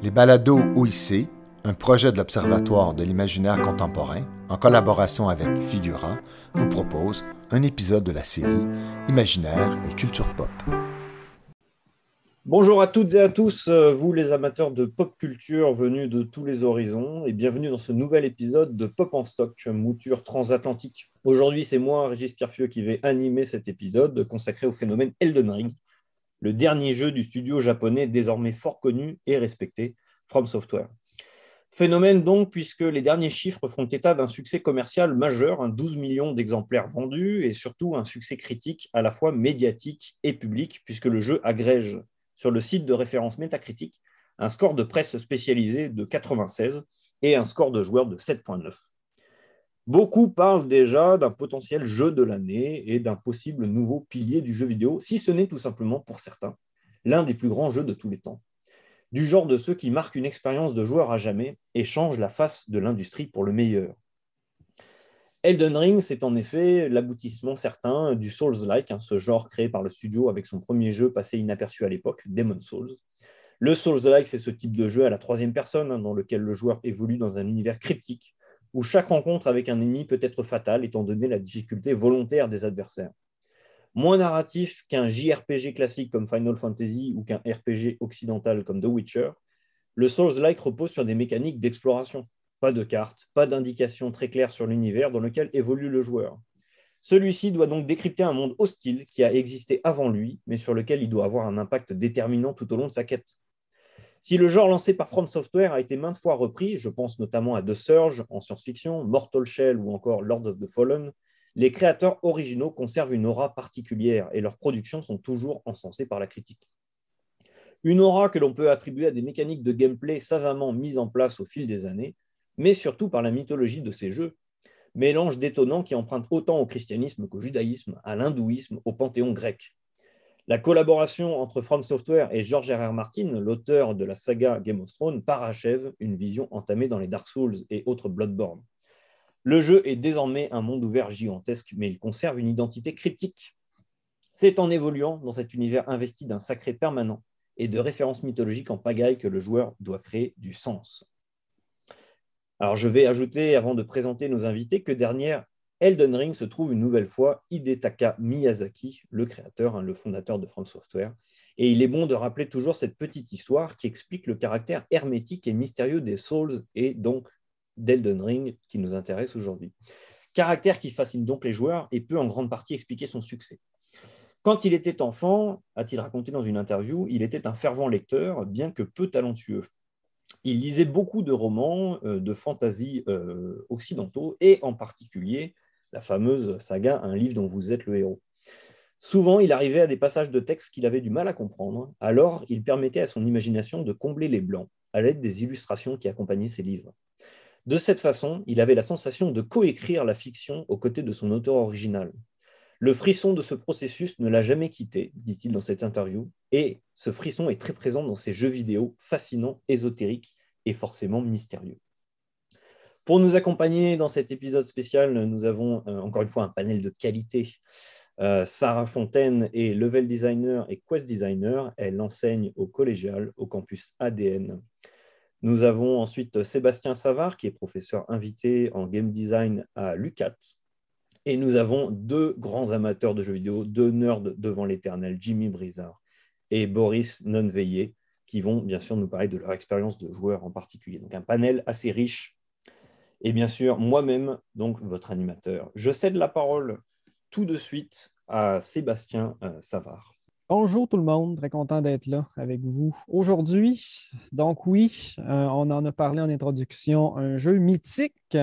Les balados OIC, un projet de l'Observatoire de l'imaginaire contemporain, en collaboration avec Figura, vous propose un épisode de la série Imaginaire et culture pop. Bonjour à toutes et à tous, euh, vous les amateurs de pop culture venus de tous les horizons, et bienvenue dans ce nouvel épisode de Pop en stock, mouture transatlantique. Aujourd'hui, c'est moi, Régis Pierfieux, qui vais animer cet épisode consacré au phénomène Elden Ring, le dernier jeu du studio japonais désormais fort connu et respecté, From Software. Phénomène donc, puisque les derniers chiffres font état d'un succès commercial majeur, un 12 millions d'exemplaires vendus, et surtout un succès critique à la fois médiatique et public, puisque le jeu agrège sur le site de référence Metacritic un score de presse spécialisé de 96 et un score de joueurs de 7.9. Beaucoup parlent déjà d'un potentiel jeu de l'année et d'un possible nouveau pilier du jeu vidéo, si ce n'est tout simplement pour certains l'un des plus grands jeux de tous les temps. Du genre de ceux qui marquent une expérience de joueur à jamais et changent la face de l'industrie pour le meilleur. Elden Ring, c'est en effet l'aboutissement certain du Souls-like, hein, ce genre créé par le studio avec son premier jeu passé inaperçu à l'époque, Demon Souls. Le Souls-like, c'est ce type de jeu à la troisième personne, hein, dans lequel le joueur évolue dans un univers cryptique, où chaque rencontre avec un ennemi peut être fatale, étant donné la difficulté volontaire des adversaires. Moins narratif qu'un JRPG classique comme Final Fantasy ou qu'un RPG occidental comme The Witcher, le Souls-like repose sur des mécaniques d'exploration, pas de carte, pas d'indication très claire sur l'univers dans lequel évolue le joueur. Celui-ci doit donc décrypter un monde hostile qui a existé avant lui, mais sur lequel il doit avoir un impact déterminant tout au long de sa quête. Si le genre lancé par From Software a été maintes fois repris, je pense notamment à The Surge en science-fiction, Mortal Shell ou encore Lords of the Fallen, les créateurs originaux conservent une aura particulière et leurs productions sont toujours encensées par la critique. Une aura que l'on peut attribuer à des mécaniques de gameplay savamment mises en place au fil des années, mais surtout par la mythologie de ces jeux, mélange détonnant qui emprunte autant au christianisme qu'au judaïsme, à l'hindouisme, au panthéon grec. La collaboration entre From Software et George R. R. Martin, l'auteur de la saga Game of Thrones, parachève une vision entamée dans les Dark Souls et autres Bloodborne. Le jeu est désormais un monde ouvert gigantesque, mais il conserve une identité cryptique. C'est en évoluant dans cet univers investi d'un sacré permanent et de références mythologiques en pagaille que le joueur doit créer du sens. Alors, je vais ajouter, avant de présenter nos invités, que derrière Elden Ring se trouve une nouvelle fois Hidetaka Miyazaki, le créateur, hein, le fondateur de From Software. Et il est bon de rappeler toujours cette petite histoire qui explique le caractère hermétique et mystérieux des Souls et donc d'Elden Ring qui nous intéresse aujourd'hui. Caractère qui fascine donc les joueurs et peut en grande partie expliquer son succès. Quand il était enfant, a-t-il raconté dans une interview, il était un fervent lecteur, bien que peu talentueux il lisait beaucoup de romans euh, de fantasy euh, occidentaux et en particulier la fameuse saga Un livre dont vous êtes le héros. Souvent, il arrivait à des passages de texte qu'il avait du mal à comprendre, alors il permettait à son imagination de combler les blancs à l'aide des illustrations qui accompagnaient ses livres. De cette façon, il avait la sensation de coécrire la fiction aux côtés de son auteur original. Le frisson de ce processus ne l'a jamais quitté, dit-il dans cette interview, et ce frisson est très présent dans ses jeux vidéo fascinants, ésotériques et forcément mystérieux. Pour nous accompagner dans cet épisode spécial, nous avons euh, encore une fois un panel de qualité. Euh, Sarah Fontaine est level designer et quest designer. Elle enseigne au collégial au campus ADN. Nous avons ensuite Sébastien Savard, qui est professeur invité en game design à l'UCAT. Et nous avons deux grands amateurs de jeux vidéo, deux nerds devant l'éternel, Jimmy Brizard et Boris Nonveillé, qui vont bien sûr nous parler de leur expérience de joueur en particulier. Donc un panel assez riche. Et bien sûr, moi-même, donc votre animateur. Je cède la parole tout de suite à Sébastien euh, Savard. Bonjour tout le monde, très content d'être là avec vous aujourd'hui. Donc oui, euh, on en a parlé en introduction, un jeu mythique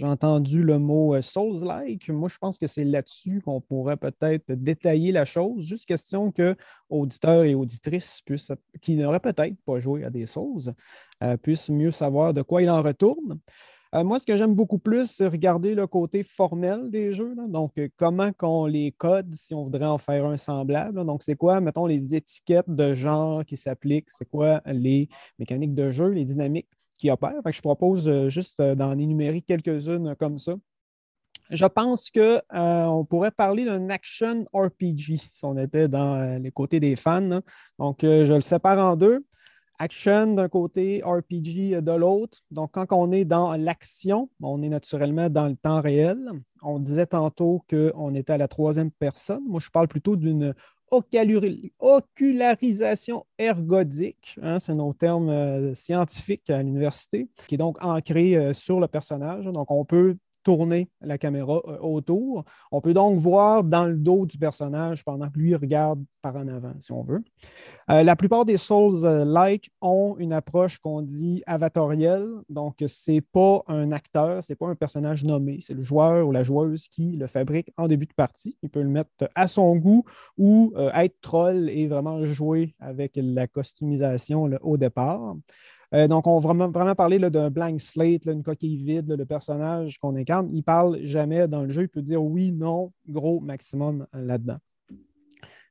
j'ai entendu le mot euh, Souls-like. Moi, je pense que c'est là-dessus qu'on pourrait peut-être détailler la chose. Juste question que auditeurs et auditrices puissent, qui n'auraient peut-être pas joué à des Souls puissent mieux savoir de quoi il en retourne. Euh, moi, ce que j'aime beaucoup plus, c'est regarder le côté formel des jeux. Donc, comment qu'on les code si on voudrait en faire un semblable. Donc, c'est quoi, mettons, les étiquettes de genre qui s'appliquent? C'est quoi les mécaniques de jeu, les dynamiques qui opèrent? je propose euh, juste euh, d'en énumérer quelques-unes comme ça. Je pense qu'on euh, pourrait parler d'un action RPG si on était dans les côtés des fans. Donc, je le sépare en deux. Action d'un côté, RPG de l'autre. Donc, quand on est dans l'action, on est naturellement dans le temps réel. On disait tantôt qu'on était à la troisième personne. Moi, je parle plutôt d'une ocularisation ergodique, hein, c'est nos termes euh, scientifiques à l'université, qui est donc ancré euh, sur le personnage. Donc, on peut tourner la caméra euh, autour. On peut donc voir dans le dos du personnage pendant que lui regarde par en avant, si on veut. Euh, la plupart des Souls-like ont une approche qu'on dit avatorielle. Donc, ce n'est pas un acteur, ce n'est pas un personnage nommé. C'est le joueur ou la joueuse qui le fabrique en début de partie. Il peut le mettre à son goût ou euh, être troll et vraiment jouer avec la customisation au départ. Euh, donc, on va vraiment, parler d'un blank slate, une coquille vide, le personnage qu'on incarne. Il ne parle jamais dans le jeu. Il peut dire oui, non, gros, maximum euh, là-dedans.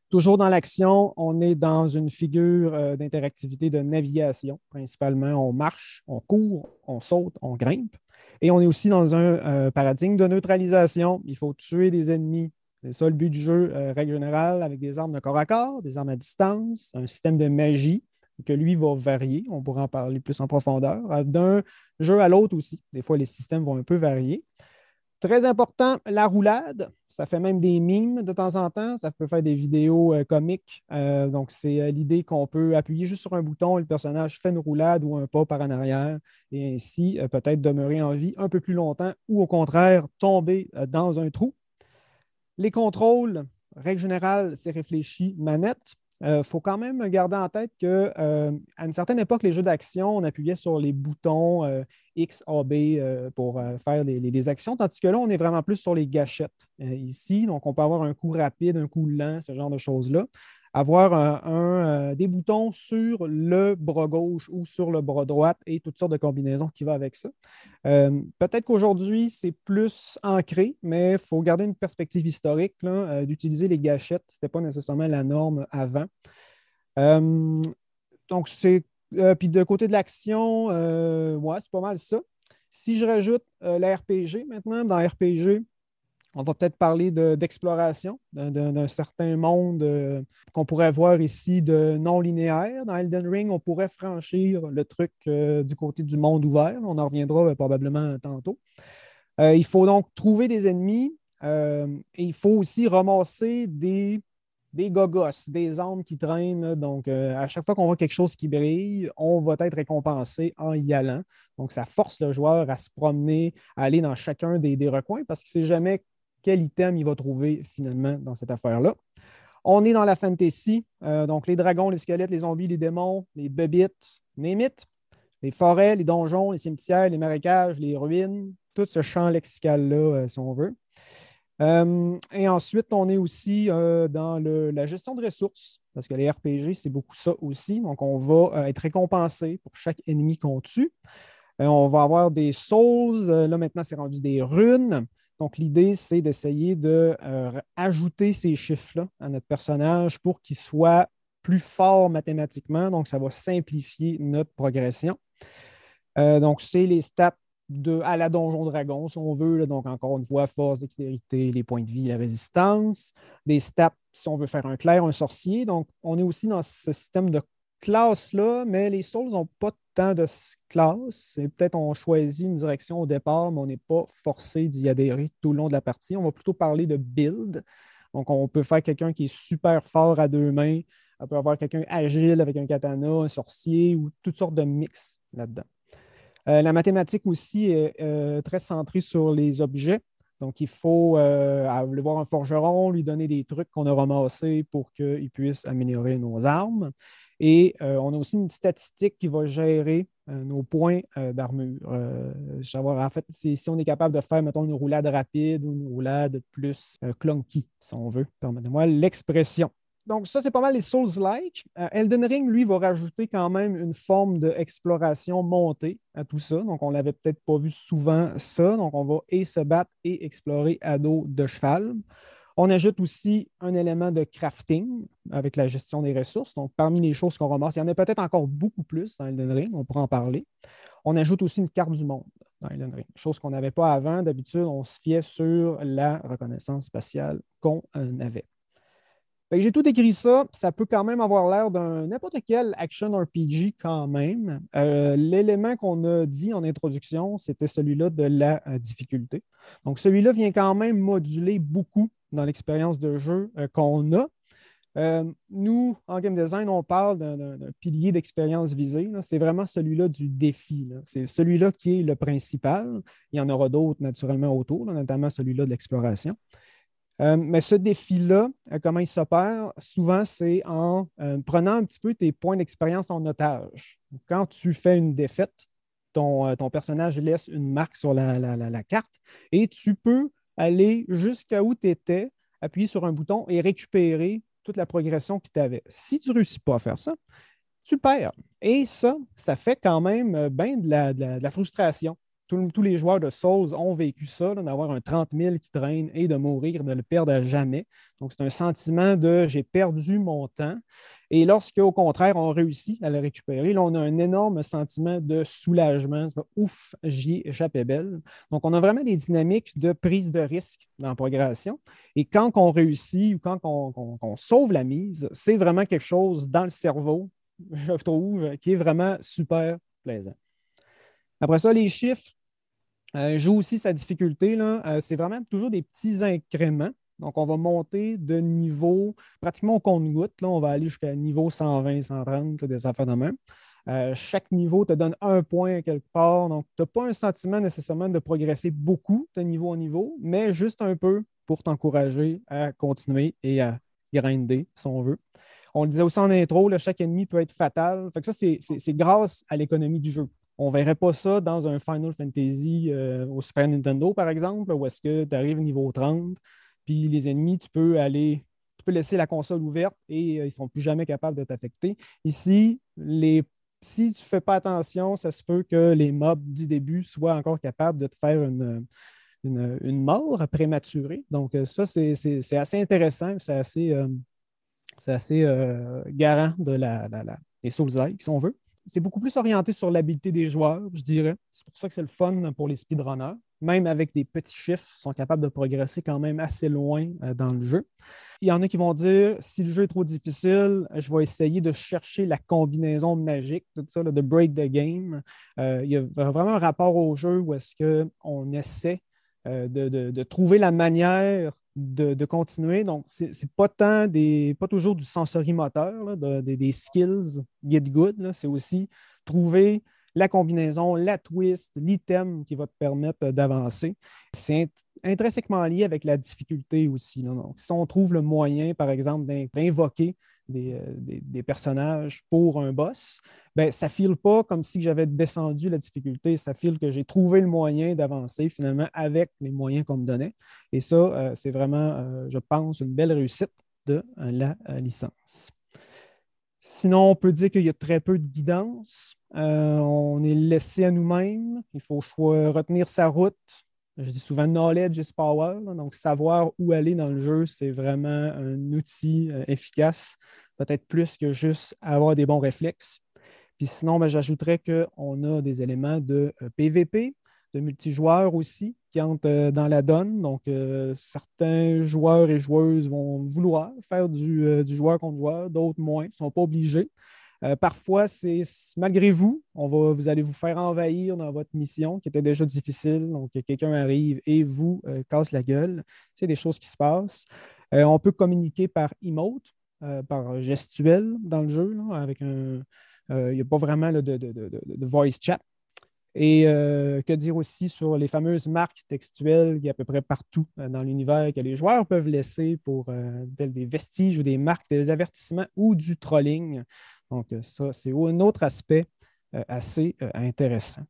Toujours dans l'action, on est dans une figure euh, d'interactivité de navigation. Principalement, on marche, on court, on saute, on grimpe. Et on est aussi dans un paradigme de neutralisation. Il faut tuer des ennemis. C'est ça le but du jeu, règle générale, avec des armes de corps à corps, des armes à distance, un système de magie que lui va varier. On pourra en parler plus en profondeur. Euh, d'un jeu à l'autre aussi. Des fois, les systèmes vont un peu varier. Très important, la roulade. Ça fait même des mimes de temps en temps. Ça peut faire des vidéos euh, comiques. Euh, donc, c'est l'idée qu'on peut appuyer juste sur un bouton et le personnage fait une roulade ou un pas par en arrière et ainsi peut-être demeurer en vie un peu plus longtemps ou au contraire tomber dans un trou. Les contrôles, règle générale, c'est réfléchi manette. Il euh, faut quand même garder en tête qu'à euh, une certaine époque, les jeux d'action, on appuyait sur les boutons euh, X, A, B pour faire des actions, tandis que là, on est vraiment plus sur les gâchettes ici. Donc, on peut avoir un coup rapide, un coup lent, ce genre de choses-là avoir euh, des boutons sur le bras gauche ou sur le bras droit et toutes sortes de combinaisons qui vont avec ça. Euh, peut-être qu'aujourd'hui, c'est plus ancré, mais il faut garder une perspective historique euh, d'utiliser les gâchettes. Ce n'était pas nécessairement la norme avant. donc, c'est. puis de côté de l'action, ouais, c'est pas mal ça. Si je rajoute l'RPG maintenant, dans RPG, on va peut-être parler d'exploration d'un certain monde euh, qu'on pourrait voir ici de non linéaire. Dans Elden Ring, on pourrait franchir le truc euh, du côté du monde ouvert. On en reviendra euh, probablement tantôt. il faut donc trouver des ennemis et il faut aussi ramasser des, des gogos, des armes qui traînent. Donc, à chaque fois qu'on voit quelque chose qui brille, on va être récompensé en y allant. Donc, ça force le joueur à se promener, à aller dans chacun des, des recoins parce que c'est jamais quel item il va trouver finalement dans cette affaire-là. On est dans la fantasy, euh, donc les dragons, les squelettes, les zombies, les démons, les bébites, les mythes, les forêts, les donjons, les cimetières, les marécages, les ruines, tout ce champ lexical-là, euh, si on veut. Euh, et ensuite, on est aussi dans la gestion de ressources, parce que les RPG, c'est beaucoup ça aussi. Donc, on va être récompensé pour chaque ennemi qu'on tue. on va avoir des souls. là, maintenant, c'est rendu des runes. Donc, l'idée, c'est d'essayer d'ajouter euh, ces chiffres-là à notre personnage pour qu'il soit plus fort mathématiquement. Donc, ça va simplifier notre progression. Euh, donc, c'est les stats de, à la Donjon Dragon, si on veut. donc, encore une fois, force, dextérité, les points de vie, la résistance. Des stats, si on veut faire un clair, un sorcier. Donc, on est aussi dans ce système de classe-là, mais les Souls n'ont pas tant de classes. Peut-être on choisit une direction au départ, mais on n'est pas forcé d'y adhérer tout le long de la partie. On va plutôt parler de build. Donc, on peut faire quelqu'un qui est super fort à deux mains. On peut avoir quelqu'un agile avec un katana, un sorcier ou toutes sortes de mix là-dedans. Euh, la mathématique aussi est euh, très centrée sur les objets. Donc, il faut euh, aller voir un forgeron, lui donner des trucs qu'on a ramassés pour qu'il puisse améliorer nos armes. Et euh, on a aussi une statistique qui va gérer euh, nos points euh, d'armure. en fait, si on est capable de faire, mettons, une roulade rapide ou une roulade plus clunky, si on veut, permettez-moi l'expression. Donc, ça, c'est pas mal les Souls-like. Elden Ring, lui, va rajouter quand même une forme d'exploration montée à tout ça. Donc, on l'avait peut-être pas vu souvent ça. Donc, on va et se battre et explorer à dos de cheval. On ajoute aussi un élément de crafting avec la gestion des ressources. Donc, parmi les choses qu'on ramasse, il y en a peut-être encore beaucoup plus dans Elden Ring, on pourra en parler. On ajoute aussi une carte du monde dans Elden Ring, chose qu'on n'avait pas avant. D'habitude, on se fiait sur la reconnaissance spatiale qu'on avait. J'ai tout écrit ça. Ça peut quand même avoir l'air d'un n'importe quel action RPG quand même. Euh, l'élément qu'on a dit en introduction, c'était celui-là de la euh, difficulté. Donc, celui-là vient quand même moduler beaucoup dans l'expérience de jeu euh, qu'on a. nous, en game design, on parle d'un pilier d'expérience visée. C'est vraiment celui-là du défi. C'est celui-là qui est le principal. Il y en aura d'autres naturellement autour, notamment celui-là de l'exploration. Euh, mais ce défi-là, euh, comment il s'opère? Souvent, c'est en euh, prenant un petit peu tes points d'expérience en otage. Quand tu fais une défaite, ton, personnage laisse une marque sur la, carte et tu peux aller jusqu'à où tu étais, appuyer sur un bouton et récupérer toute la progression que tu avais. Si tu ne réussis pas à faire ça, tu perds. Et ça, ça fait quand même bien de la frustration tous les joueurs de Souls ont vécu ça, d'avoir un 30 000 qui traîne et de mourir, de le perdre à jamais. Donc, c'est un sentiment de j'ai perdu mon temps. Et lorsque, au contraire, on réussit à le récupérer, là, on a un énorme sentiment de soulagement. Ouf, j'y échappé belle. Donc, on a vraiment des dynamiques de prise de risque dans la progression. Et quand on réussit ou quand on sauve la mise, c'est vraiment quelque chose dans le cerveau, je trouve, qui est vraiment super plaisant. Après ça, les chiffres, euh, joue aussi sa difficulté. Euh, c'est vraiment toujours des petits incréments. Donc, on va monter de niveau pratiquement au compte-goutte. On va aller jusqu'à niveau 120, 130, des affaires de même. Euh, chaque niveau te donne un point quelque part. Donc, tu n'as pas un sentiment nécessairement de progresser beaucoup de niveau en niveau, mais juste un peu pour t'encourager à continuer et à grinder, si on veut. On le disait aussi en intro, chaque ennemi peut être fatal. Fait que ça, c'est grâce à l'économie du jeu. On ne verrait pas ça dans un Final Fantasy euh, au Super Nintendo, par exemple, où est-ce que tu arrives niveau 30, puis les ennemis, tu peux aller, tu peux laisser la console ouverte et euh, ils ne sont plus jamais capables de t'affecter. Ici, si tu ne fais pas attention, ça se peut que les mobs du début soient encore capables de te faire une, une, mort prématurée. Donc, euh, ça, c'est assez intéressant, c'est assez, assez garant de la, la, des Souls-like, si on veut c'est beaucoup plus orienté sur l'habileté des joueurs, je dirais. C'est pour ça que c'est le fun pour les speedrunners. Même avec des petits chiffres, ils sont capables de progresser quand même assez loin euh, dans le jeu. Il y en a qui vont dire si le jeu est trop difficile, je vais essayer de chercher la combinaison magique, tout ça, de break the game. Euh, il y a vraiment un rapport au jeu où est-ce qu'on essaie euh, de, trouver la manière de, continuer. Donc, ce n'est pas tant des, pas toujours du sensorimoteur, des, skills get good. C'est aussi trouver la combinaison, la twist, l'item qui va te permettre d'avancer. C'est intrinsèquement lié avec la difficulté aussi. Si on trouve le moyen, par exemple, d'invoquer euh, des, personnages pour un boss, ben, ça ne file pas comme si j'avais descendu la difficulté, ça file que j'ai trouvé le moyen d'avancer finalement avec les moyens qu'on me donnait. Et ça, euh, c'est vraiment, euh, je pense, une belle réussite de la licence. Sinon, on peut dire qu'il y a très peu de guidance. on est laissé à nous-mêmes. Il faut retenir sa route. Je dis souvent knowledge is power. donc, savoir où aller dans le jeu, c'est vraiment un outil efficace peut-être plus que juste avoir des bons réflexes. Puis sinon, ben, j'ajouterais qu'on a des éléments de PVP, euh, de multijoueurs aussi qui entrent euh, dans la donne. Donc, euh, certains joueurs et joueuses vont vouloir faire du, joueur contre joueur, d'autres moins, ils ne sont pas obligés. parfois, c'est malgré vous, on va, vous allez vous faire envahir dans votre mission qui était déjà difficile. Donc, quelqu'un arrive et vous casse la gueule. C'est des choses qui se passent. on peut communiquer par emote. Euh, par gestuel dans le jeu, avec un. Euh, il n'y a pas vraiment de, voice chat. Et euh, que dire aussi sur les fameuses marques textuelles qui à peu près partout dans l'univers que les joueurs peuvent laisser pour des vestiges ou des marques, des avertissements ou du trolling. Donc, ça, c'est un autre aspect assez intéressant.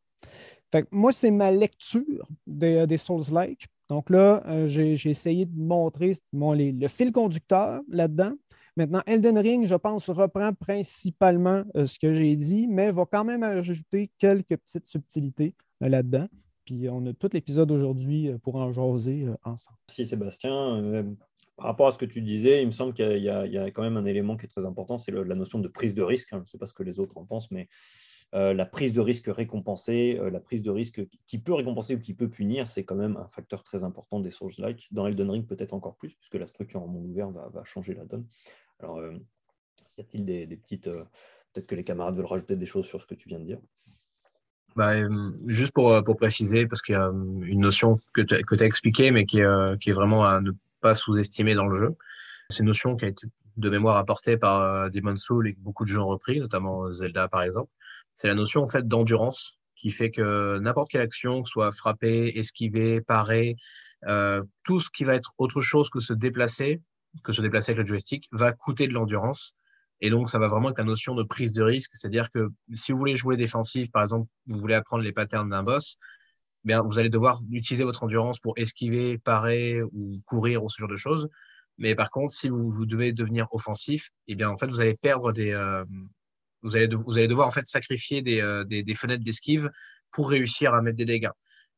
moi, c'est ma lecture des, des Souls-like. Donc là, j'ai essayé de montrer le fil conducteur là-dedans. Maintenant, Elden Ring, je pense, reprend principalement euh, ce que j'ai dit, mais va quand même ajouter quelques petites subtilités euh, là-dedans. Puis on a tout l'épisode aujourd'hui euh, pour en jaser ensemble. Merci Sébastien. par rapport à ce que tu disais, il me semble qu'il y, a quand même un élément qui est très important, c'est la notion de prise de risque. Hein. Je ne sais pas ce que les autres en pensent, mais la prise de risque récompensée, la prise de risque qui peut récompenser ou qui peut punir, c'est quand même un facteur très important des Souls-like. Dans Elden Ring, peut-être encore plus, puisque la structure en monde ouvert va changer la donne. Alors, y a-t-il des, petites. peut-être que les camarades veulent rajouter des choses sur ce que tu viens de dire? Bah, juste pour, pour préciser, parce qu'il y a une notion que tu as expliquée, mais qui est, qui est vraiment à ne pas sous-estimer dans le jeu. C'est une notion qui a été de mémoire apportée par euh, Demon's Soul et que beaucoup de gens ont repris, notamment Zelda par exemple. C'est la notion en fait d'endurance qui fait que n'importe quelle action, soit frapper, esquiver, parer, euh, tout ce qui va être autre chose que se déplacer, que se déplacer avec le joystick, va coûter de l'endurance. Et donc, ça va vraiment être la notion de prise de risque. C'est-à-dire que si vous voulez jouer défensif, par exemple, vous voulez apprendre les patterns d'un boss, bien, vous allez devoir utiliser votre endurance pour esquiver, parer ou courir ou ce genre de choses. Mais par contre, si vous, vous devez devenir offensif, eh bien, en fait, vous allez perdre des. Euh, vous, allez devoir en fait sacrifier des, euh, des, des fenêtres d'esquive pour réussir à mettre des dégâts.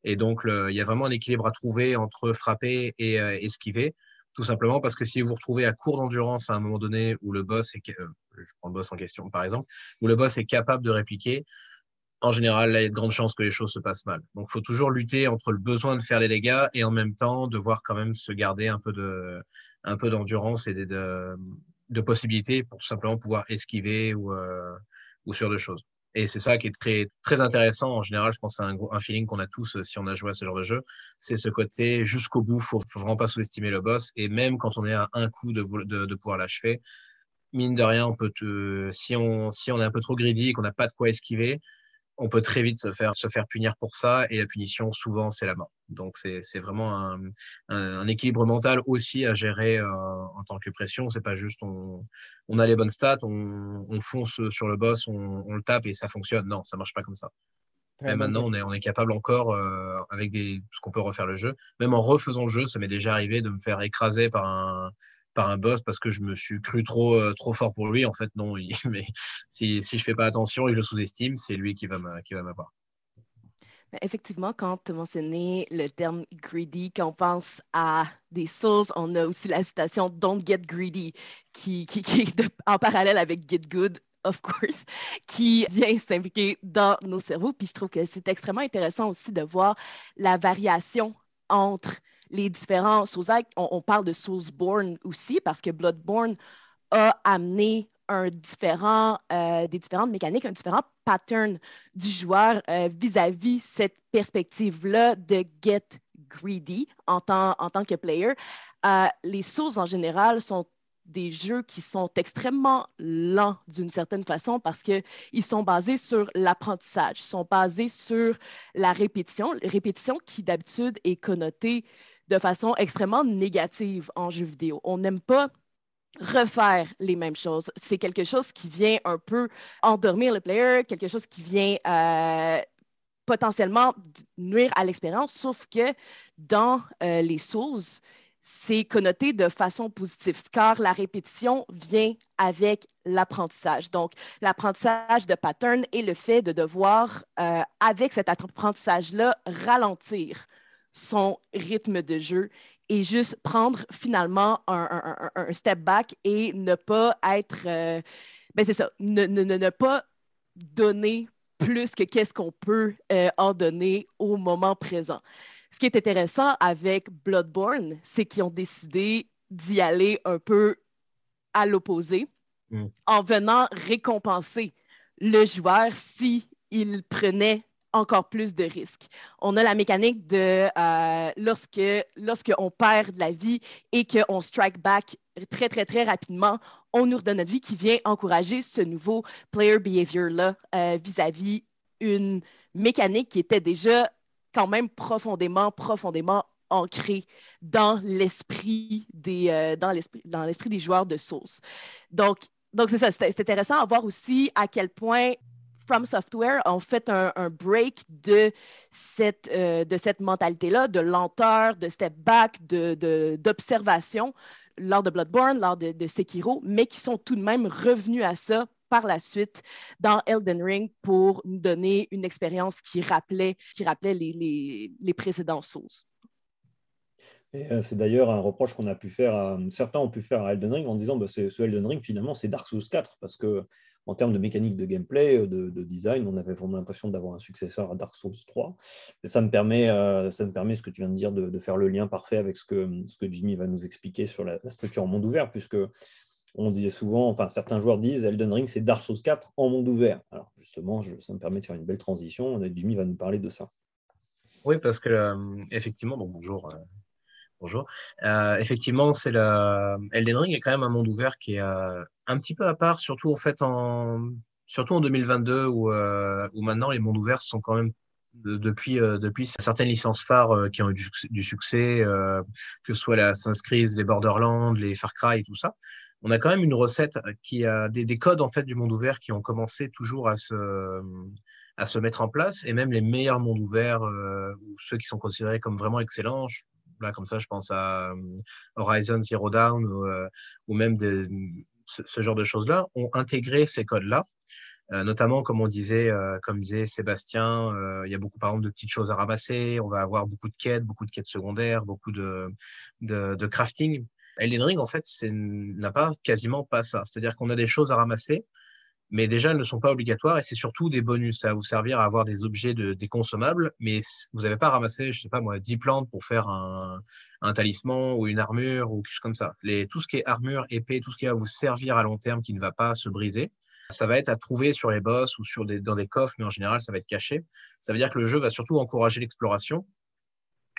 Et donc, il y a vraiment un équilibre à trouver entre frapper et euh, esquiver, tout simplement parce que si vous vous retrouvez à court d'endurance à un moment donné où le boss est, boss en question par exemple, où le boss est capable de répliquer, en général, il y a de grandes chances que les choses se passent mal. Donc, il faut toujours lutter entre le besoin de faire des dégâts et en même temps devoir quand même se garder un peu d'endurance et de, de, possibilités pour simplement pouvoir esquiver ou, euh, ou sur de choses. Et c'est ça qui est très, très intéressant. En général, je pense que c'est un, feeling qu'on a tous euh, si on a joué à ce genre de jeu. C'est ce côté jusqu'au bout. Faut, faut vraiment pas sous-estimer le boss. Et même quand on est à un coup de, de, de pouvoir l'achever, mine de rien, on peut te, si on, si on est un peu trop greedy et qu'on n'a pas de quoi esquiver, on peut très vite se faire, se faire punir pour ça et la punition, souvent, c'est la mort. Donc, c'est vraiment un, un, équilibre mental aussi à gérer euh, en tant que pression. C'est pas juste on, on, a les bonnes stats, on, on fonce sur le boss, on, on, le tape et ça fonctionne. Non, ça marche pas comme ça. et maintenant, on est, on est capable encore, euh, avec des, ce qu'on peut refaire le jeu, même en refaisant le jeu, ça m'est déjà arrivé de me faire écraser par un, par un boss parce que je me suis cru trop, euh, trop fort pour lui. En fait, non. Mais si, si je fais pas attention et je le sous-estime, c'est lui qui va m'avoir. Effectivement, quand tu as mentionné le terme greedy, quand on pense à des sources, on a aussi la citation Don't get greedy, qui, qui est en parallèle avec Get good, of course, qui vient s'impliquer dans nos cerveaux. Puis je trouve que c'est extrêmement intéressant aussi de voir la variation entre les différents Souls-like, on, parle de Soulsborne aussi parce que Bloodborne a amené un différent, euh, des différentes mécaniques, un différent pattern du joueur euh, vis-à-vis cette perspective-là de get greedy en tant, tant que player. Euh, les Souls en général sont des jeux qui sont extrêmement lents d'une certaine façon parce qu'ils sont basés sur l'apprentissage, sont basés sur la répétition, répétition qui d'habitude est connotée de façon extrêmement négative en jeu vidéo. On n'aime pas refaire les mêmes choses. C'est quelque chose qui vient un peu endormir le player, quelque chose qui vient euh, potentiellement nuire à l'expérience, sauf que dans euh, les sources, c'est connoté de façon positive, car la répétition vient avec l'apprentissage. Donc, l'apprentissage de pattern et le fait de devoir, euh, avec cet apprentissage-là, ralentir son rythme de jeu et juste prendre finalement un, un, step back et ne pas être, euh, ben c'est ça, ne, ne, ne, pas donner plus que qu'est-ce qu'on peut euh, en donner au moment présent. Ce qui est intéressant avec Bloodborne, c'est qu'ils ont décidé d'y aller un peu à l'opposé mm. en venant récompenser le joueur si il prenait encore plus de risques. On a la mécanique de euh, lorsque, lorsque on perd de la vie et qu'on strike back très, très, très rapidement, on nous redonne notre vie qui vient encourager ce nouveau player behavior-là euh, vis-à-vis une mécanique qui était déjà quand même profondément, profondément ancrée dans l'esprit des, euh, dans l'esprit des joueurs de Source. Donc, donc c'est ça, c'est intéressant à voir aussi à quel point From Software ont fait un, break de cette, euh, de cette mentalité-là, de lenteur, de step back, d'observation de, lors de Bloodborne, lors de, Sekiro, mais qui sont tout de même revenus à ça par la suite dans Elden Ring pour nous donner une expérience qui rappelait, qui rappelait les, les, précédents Souls. Euh, c'est d'ailleurs un reproche qu'on a pu faire à certains ont pu faire à Elden Ring en disant bah, ce Elden Ring finalement c'est Dark Souls 4 parce que en termes de mécanique de gameplay, de, design, on avait vraiment l'impression d'avoir un successeur à Dark Souls 3. Et ça me permet, ça me permet ce que tu viens de dire, de, faire le lien parfait avec ce que, ce que Jimmy va nous expliquer sur la, la structure en monde ouvert, puisque on disait souvent, enfin certains joueurs disent Elden Ring c'est Dark Souls 4 en monde ouvert. Alors justement, ça me permet de faire une belle transition. Jimmy va nous parler de ça. Oui, parce que euh, effectivement, bonjour. Euh, bonjour. Euh, effectivement, c'est le Elden Ring est quand même un monde ouvert qui est un petit peu à part, surtout en fait en surtout en 2022 où, où maintenant les mondes ouverts sont quand même depuis, depuis certaines licences phares qui ont eu du, succès, que ce soit la Creed, les Borderlands, les Far Cry tout ça on a quand même une recette qui a des, codes en fait du monde ouvert qui ont commencé toujours à se, à se mettre en place et même les meilleurs mondes ouverts euh, ou ceux qui sont considérés comme vraiment excellents. Là, comme ça, je pense à euh, Horizon Zero Dawn ou, euh, ou même ce, genre de choses-là, ont intégré ces codes-là. notamment, comme on disait, comme disait Sébastien, il y a beaucoup, par exemple, de petites choses à ramasser. On va avoir beaucoup de quêtes, beaucoup de quêtes secondaires, beaucoup de, de, de crafting. Elden Ring, en fait, n'a pas quasiment pas ça. C'est-à-dire qu'on a des choses à ramasser, mais déjà, elles ne sont pas obligatoires et c'est surtout des bonus. Ça va vous servir à avoir des objets de, des consommables, mais vous n'avez pas à ramasser, je sais pas moi, 10 plantes pour faire un, talisman ou une armure ou quelque chose comme ça. Les, tout ce qui est armure, épée, tout ce qui va vous servir à long terme qui ne va pas se briser, ça va être à trouver sur les boss ou sur des, dans des coffres, mais en général, ça va être caché. Ça veut dire que le jeu va surtout encourager l'exploration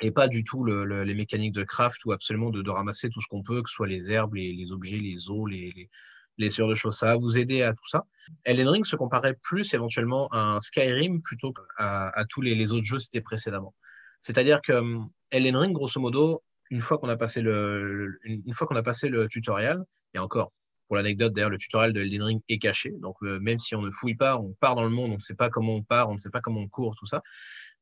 et pas du tout les mécaniques de craft ou absolument de, ramasser tout ce qu'on peut, que ce soit les herbes, les, objets, les os, les, les, les de choses. Ça vous aider à tout ça. Elden Ring se comparait plus éventuellement à un Skyrim plutôt qu'à à tous les, autres jeux cités précédemment. C'est-à-dire que hum, Elden Ring, grosso modo, une fois qu'on a passé le, une a passé le tutoriel, et encore, pour l'anecdote, d'ailleurs, le tutoriel de Elden Ring est caché. Donc, euh, même si on ne fouille pas, on part dans le monde, on ne sait pas comment on part, on ne sait pas comment on court, tout ça.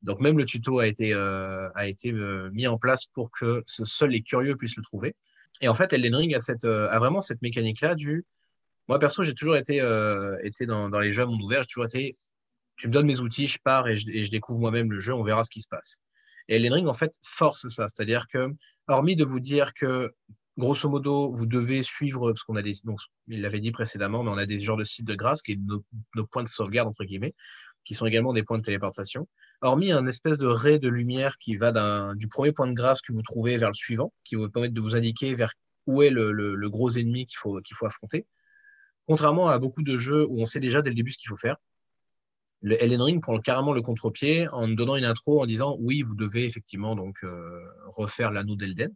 Donc même le tuto a été, euh, a été euh, mis en place pour que seuls les curieux puissent le trouver. Et en fait, Elden Ring a, cette, a vraiment cette mécanique-là du... Moi, perso, j'ai toujours été, été dans, les jeux à monde ouvert, j'ai toujours été... Tu me donnes mes outils, je pars et je, découvre moi-même le jeu, on verra ce qui se passe. Et Elden Ring, en fait, force ça. C'est-à-dire que, hormis de vous dire que grosso modo, vous devez suivre, parce qu'on a des, donc, je l'avais dit précédemment, mais on a des genres de sites de grâce, qui est nos, points de sauvegarde, entre guillemets, qui sont également des points de téléportation hormis un espèce de ray de lumière qui va du premier point de grâce que vous trouvez vers le suivant, qui va vous permettre de vous indiquer vers où est le, gros ennemi qu'il faut affronter. Contrairement à beaucoup de jeux où on sait déjà dès le début ce qu'il faut faire, le Elden Ring prend carrément le contre-pied en donnant une intro en disant oui, vous devez effectivement donc euh, refaire l'anneau d'Elden.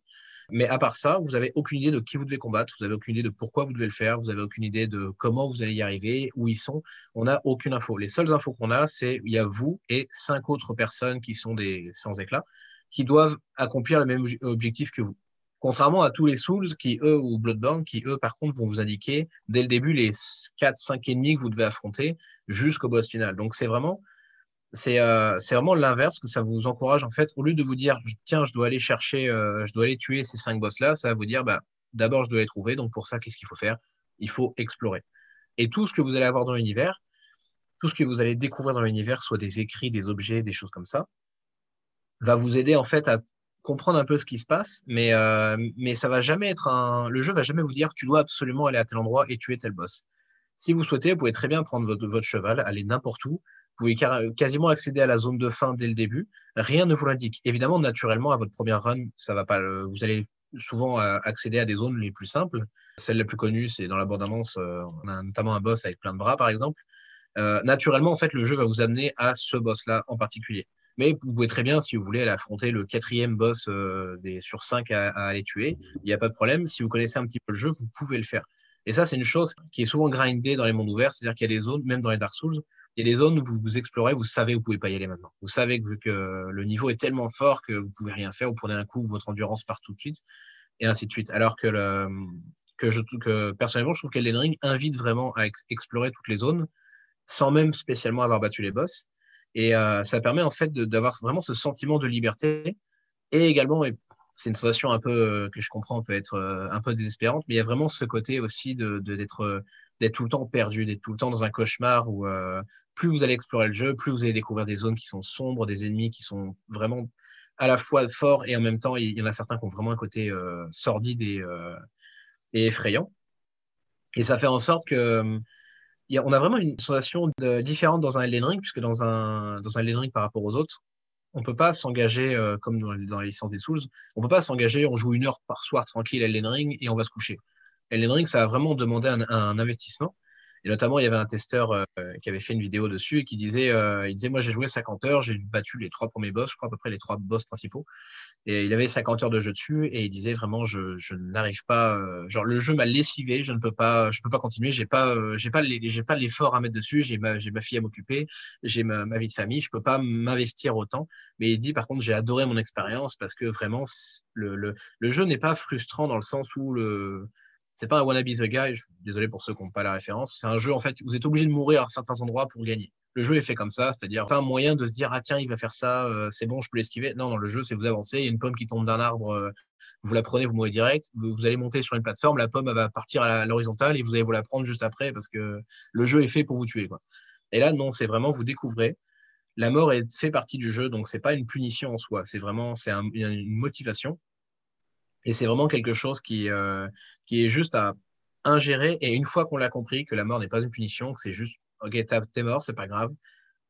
Mais à part ça, vous n'avez aucune idée de qui vous devez combattre, vous n'avez aucune idée de pourquoi vous devez le faire, vous n'avez aucune idée de comment vous allez y arriver, où ils sont. On n'a aucune info. Les seules infos qu'on a, c'est il y a vous et cinq autres personnes qui sont des sans éclat, qui doivent accomplir le même objectif que vous. Contrairement à tous les Souls qui, eux, ou Bloodborne, qui, eux, par contre, vont vous indiquer dès le début les 4-5 ennemis que vous devez affronter jusqu'au boss final. Donc, c'est vraiment euh, c'est vraiment l'inverse que ça vous encourage en fait au lieu de vous dire tiens je dois aller chercher euh, je dois aller tuer ces cinq boss là ça va vous dire bah d'abord je dois les trouver. Donc pour ça qu'est-ce qu'il faut faire? Il faut explorer. Et tout ce que vous allez avoir dans l'univers tout ce que vous allez découvrir dans l'univers soit des écrits des objets des choses comme ça va vous aider en fait à comprendre un peu ce qui se passe mais euh, mais ça va jamais être un le jeu va jamais vous dire tu dois absolument aller à tel endroit et tuer tel boss si vous souhaitez vous pouvez très bien prendre votre, cheval aller n'importe où vous pouvez quasiment accéder à la zone de fin dès le début. Rien ne vous l'indique. Évidemment, naturellement, à votre première run, ça va pas. Vous allez souvent euh, accéder à des zones les plus simples. Celle la plus connue, c'est dans la bande-annonce. Euh, on a notamment un boss avec plein de bras, par exemple. Euh, naturellement, en fait, le jeu va vous amener à ce boss-là en particulier. Mais vous pouvez très bien, si vous voulez, affronter le quatrième boss des, sur cinq à, à aller tuer. Il n'y a pas de problème. Si vous connaissez un petit peu le jeu, vous pouvez le faire. Et ça, c'est une chose qui est souvent grindée dans les mondes ouverts, c'est-à-dire qu'il y a des zones, même dans les Dark Souls, il y a des zones où vous, explorez, vous savez que vous pouvez pas y aller maintenant. Vous savez que vu que le niveau est tellement fort que vous pouvez rien faire, vous prenez un coup, votre endurance part tout de suite, et ainsi de suite. Alors que, le, que, je, que personnellement, je trouve qu'Elden Ring invite vraiment à explorer toutes les zones sans même spécialement avoir battu les boss. Et euh, ça permet en fait d'avoir vraiment ce sentiment de liberté et également, c'est une sensation un peu euh, que je comprends peut être euh, un peu désespérante, mais il y a vraiment ce côté aussi de d'être d'être tout le temps perdu, d'être tout le temps dans un cauchemar où euh, plus vous allez explorer le jeu, plus vous allez découvrir des zones qui sont sombres, des ennemis qui sont vraiment à la fois forts et en même temps, il y en a certains qui ont vraiment un côté euh, sordide et, euh, et, effrayant. Et ça fait en sorte que on a vraiment une sensation différente dans un Elden Ring, puisque dans un, dans un Elden Ring par rapport aux autres, on ne peut pas s'engager, euh, comme dans, les licences des Souls, on ne peut pas s'engager, on joue une heure par soir tranquille à Elden et on va se coucher. Elden Ring, ça a vraiment demandé un investissement. Et notamment, il y avait un testeur euh, qui avait fait une vidéo dessus et qui disait, euh, il disait, moi j'ai joué 50 heures, j'ai battu les trois premiers boss, je crois à peu près les trois boss principaux. Et il avait 50 heures de jeu dessus et il disait vraiment, je, je n'arrive pas, euh, genre le jeu m'a lessivé, je ne peux pas, je peux pas continuer, j'ai pas, j'ai pas, j'ai pas l'effort à mettre dessus, j'ai ma, j'ai ma fille à m'occuper, j'ai ma, ma, vie de famille, je peux pas m'investir autant. Mais il dit, par contre, j'ai adoré mon expérience parce que vraiment, le, le, le jeu n'est pas frustrant dans le sens où le c'est pas un wannabe the guy, je désolé pour ceux qui n'ont pas la référence. C'est un jeu, en fait, vous êtes obligé de mourir à certains endroits pour gagner. Le jeu est fait comme ça, c'est-à-dire pas un moyen de se dire, ah tiens, il va faire ça, euh, c'est bon, je peux l'esquiver. Non, non, le jeu, c'est vous avancez, il y a une pomme qui tombe d'un arbre, euh, vous la prenez, vous mourrez direct, vous, allez monter sur une plateforme, la pomme va partir à l'horizontale et vous allez vous la prendre juste après parce que le jeu est fait pour vous tuer. Quoi. Et là, non, c'est vraiment, vous découvrez. La mort est, fait partie du jeu, donc c'est pas une punition en soi, c'est vraiment c'est une motivation. Et c'est vraiment quelque chose qui, euh, qui est juste à ingérer. Et une fois qu'on l'a compris, que la mort n'est pas une punition, que c'est juste, OK, t'es mort, c'est pas grave,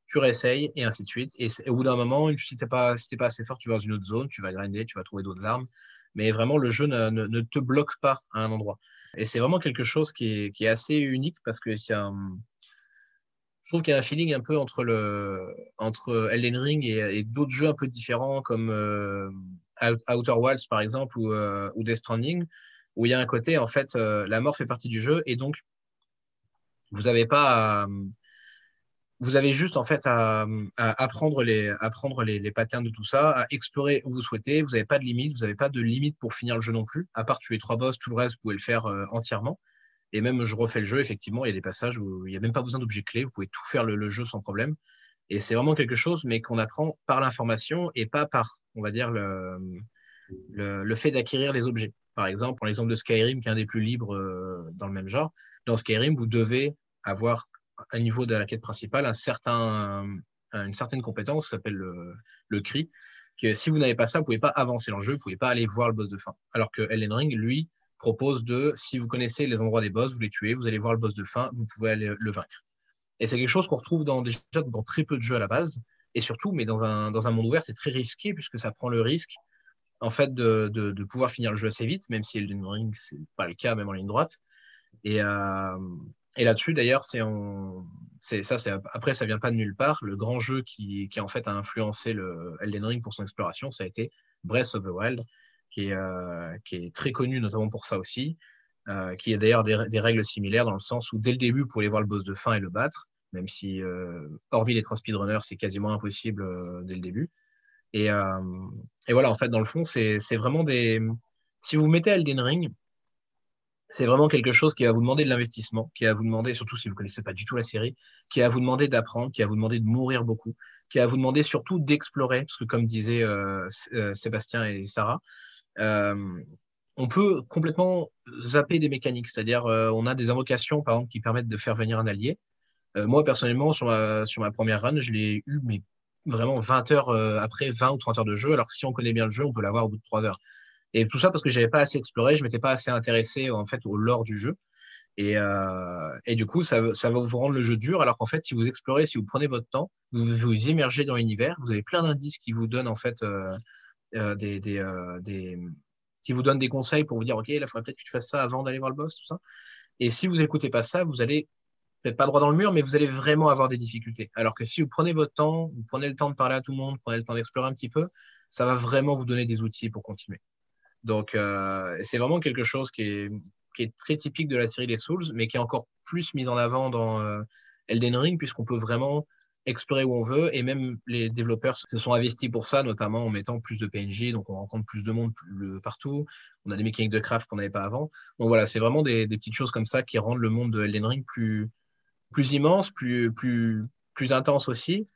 tu réessayes, et ainsi de suite. Et, au bout d'un moment, si t'es pas, si pas assez fort, tu vas dans une autre zone, tu vas grinder, tu vas trouver d'autres armes. Mais vraiment, le jeu ne, ne, te bloque pas à un endroit. Et c'est vraiment quelque chose qui est, qui est assez unique parce que un, je trouve qu'il y a un feeling un peu entre, le, entre Elden Ring et, d'autres jeux un peu différents comme euh, Outer Wilds par exemple ou, euh, ou, Death Stranding, où il y a un côté, en fait, euh, la mort fait partie du jeu et donc vous n'avez pas. vous avez juste en fait à, apprendre, les, apprendre les, les, patterns de tout ça, à explorer où vous souhaitez. Vous n'avez pas de limite, vous n'avez pas de limite pour finir le jeu non plus. À part tuer trois boss, tout le reste, vous pouvez le faire entièrement. Et même, je refais le jeu, effectivement, il y a des passages où il n'y a même pas besoin d'objets clés, vous pouvez tout faire le, jeu sans problème. Et c'est vraiment quelque chose, mais qu'on apprend par l'information et pas par, on va dire, le, le, fait d'acquérir les objets. Par exemple, pour l'exemple de Skyrim, qui est un des plus libres euh, dans le même genre, dans Skyrim, vous devez avoir, à niveau de la quête principale, un certain, une certaine compétence, qui s'appelle le, le cri, que si vous n'avez pas ça, vous ne pouvez pas avancer dans le jeu, vous ne pouvez pas aller voir le boss de fin. Alors que Elden Ring, lui, propose de, si vous connaissez les endroits des boss, vous les tuez, vous allez voir le boss de fin, vous pouvez aller le vaincre. Et c'est quelque chose qu'on retrouve dans, déjà dans très peu de jeux à la base, et surtout, mais dans un, dans un monde ouvert, c'est très risqué puisque ça prend le risque en fait de, de, pouvoir finir le jeu assez vite, même si Elden Ring c'est pas le cas même en ligne droite. Et, euh, là-dessus d'ailleurs, c'est ça, c'est après ça vient pas de nulle part. Le grand jeu qui, qui en fait a influencé le Elden Ring pour son exploration, ça a été Breath of the Wild, qui est, euh, qui est très connu notamment pour ça aussi, euh, qui a d'ailleurs des, règles similaires dans le sens où dès le début, vous pouvez voir le boss de fin et le battre, même si, euh, hormis les trois speedrunners, c'est quasiment impossible dès le début. Et, et, voilà, en fait, dans le fond, c'est vraiment des. Si vous mettez Elden Ring, c'est vraiment quelque chose qui va vous demander de l'investissement, qui va vous demander, surtout si vous ne connaissez pas du tout la série, qui va vous demander d'apprendre, qui va vous demander de mourir beaucoup, qui va vous demander surtout d'explorer, parce que comme disaient Sébastien et Sarah, euh, on peut complètement zapper des mécaniques, c'est-à-dire euh, on a des invocations par exemple qui permettent de faire venir un allié. Euh, moi personnellement sur ma, première run, je l'ai eu mais vraiment 20 heures après 20 ou 30 heures de jeu. Alors si on connaît bien le jeu, on peut l'avoir au bout de 3 heures. Et tout ça parce que j'avais pas assez exploré, je m'étais pas assez intéressé en fait au lore du jeu. Et, et, du coup, ça, va vous rendre le jeu dur, alors qu'en fait, si vous explorez, si vous prenez votre temps, vous vous immergez dans l'univers, vous avez plein d'indices qui vous donnent en fait des, qui vous donne des conseils pour vous dire, OK, il faudrait peut-être que tu fasses ça avant d'aller voir le boss, tout ça. Et si vous n'écoutez pas ça, vous allez peut-être pas droit dans le mur, mais vous allez vraiment avoir des difficultés. Alors que si vous prenez votre temps, vous prenez le temps de parler à tout le monde, prenez le temps d'explorer un petit peu, ça va vraiment vous donner des outils pour continuer. Donc, euh, c'est vraiment quelque chose qui est, qui est, très typique de la série des Souls, mais qui est encore plus mis en avant dans euh, Elden Ring, puisqu'on peut vraiment explorer où on veut. Et même les développeurs se sont investis pour ça, notamment en mettant plus de PNJ. Donc, on rencontre plus de monde partout. On a des mécaniques de craft qu'on n'avait pas avant. Donc, voilà, c'est vraiment des, petites choses comme ça qui rendent le monde de Elden Ring plus, plus immense, plus, plus, plus intense aussi.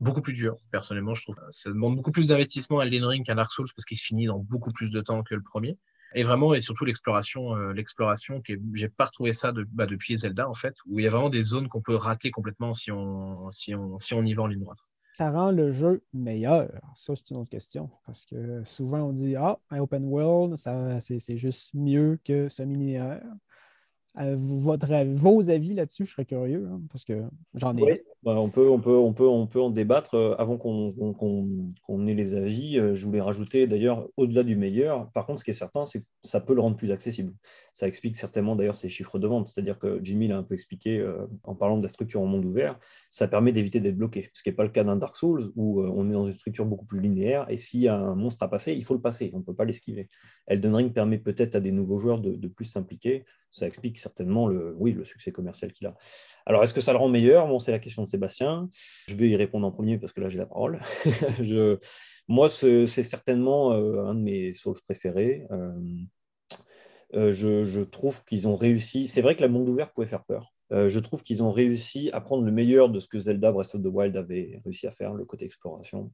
Beaucoup plus dur, personnellement, je trouve. Ça demande beaucoup plus d'investissement à Elden Ring qu'un Dark Souls parce qu'il se finit dans beaucoup plus de temps que le premier. Et vraiment, et surtout l'exploration, euh, l'exploration, que j'ai pas retrouvé ça bah, depuis Zelda en fait, où il y a vraiment des zones qu'on peut rater complètement si on, si on, si on y va en ligne droite. Ça rend le jeu meilleur? Ça, c'est une autre question. Parce que souvent, on dit Ah, un open world, ça, c'est, juste mieux que ce linéaire. Votre, vos avis là-dessus, je serais curieux, hein, parce que j'en ai. Bah, on, peut, on, peut, on, peut, on peut en débattre. Euh, avant qu'on ait les avis, euh, je voulais rajouter d'ailleurs, au-delà du meilleur, par contre, ce qui est certain, c'est que ça peut le rendre plus accessible. Ça explique certainement d'ailleurs ces chiffres de vente. C'est-à-dire que Jimmy l'a un peu expliqué euh, en parlant de la structure en monde ouvert, ça permet d'éviter d'être bloqué. Ce qui n'est pas le cas d'un Dark Souls où on est dans une structure beaucoup plus linéaire et s'il a un monstre à passer, il faut le passer. On ne peut pas l'esquiver. Elden Ring permet peut-être à des nouveaux joueurs de, de plus s'impliquer ça explique certainement le, oui, le succès commercial qu'il a. Alors, est-ce que ça le rend meilleur? C'est la question Sébastien. Je vais y répondre en premier parce que là, j'ai la parole. moi, c'est certainement euh, un de mes Souls préférés. Euh, euh, je, je, trouve qu'ils ont réussi. C'est vrai que la monde ouvert pouvait faire peur. je trouve qu'ils ont réussi à prendre le meilleur de ce que Zelda Breath of the Wild avait réussi à faire, le côté exploration.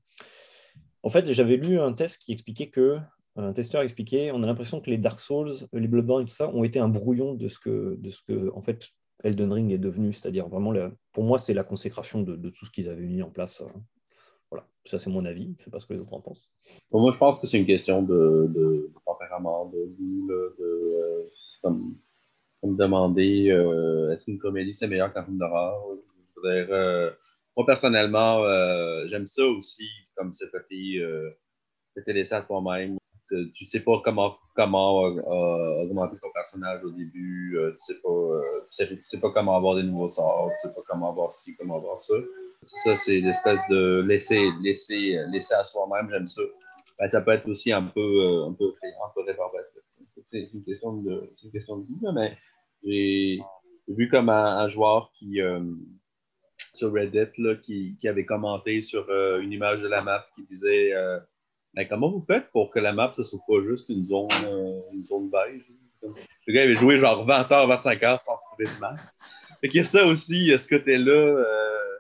En fait, j'avais lu un test qui expliquait que un testeur expliquait, on a l'impression que les Dark Souls, les Bloodborne et tout ça ont été un brouillon de ce que, de ce que en fait, Elden Ring est devenu. C'est-à-dire vraiment, pour moi, c'est la consécration de, tout ce qu'ils avaient mis en place. Voilà, ça c'est mon avis. Je ne sais pas ce que les autres en pensent. Moi, je pense que c'est une question de, tempérament, de goût, de, euh, comme, comme, demander euh, est-ce qu'une comédie c'est meilleur qu'un film d'horreur? Euh, moi personnellement, j'aime ça aussi, comme ce côté, euh, laissé à toi-même tu sais pas comment, comment euh, augmenter ton personnage au début, euh, tu sais pas, euh, tu sais, pas comment avoir des nouveaux sorts, tu sais pas comment avoir ci, comment avoir ça. Ça, c'est l'espèce de laisser, laisser, laisser à soi-même, j'aime ça. Ben, ça peut être aussi un peu, un peu, un peu C'est une question de, une question de goût, mais j'ai vu comme un, joueur qui, sur Reddit, là, qui, qui, avait commenté sur une image de la map qui disait mais comment vous faites pour que la map, ce soit pas juste une zone, euh, une zone beige? Le gars avait joué genre 20 h 25 h sans trouver de map. Fait qu'il y a ça aussi, ce côté-là, euh,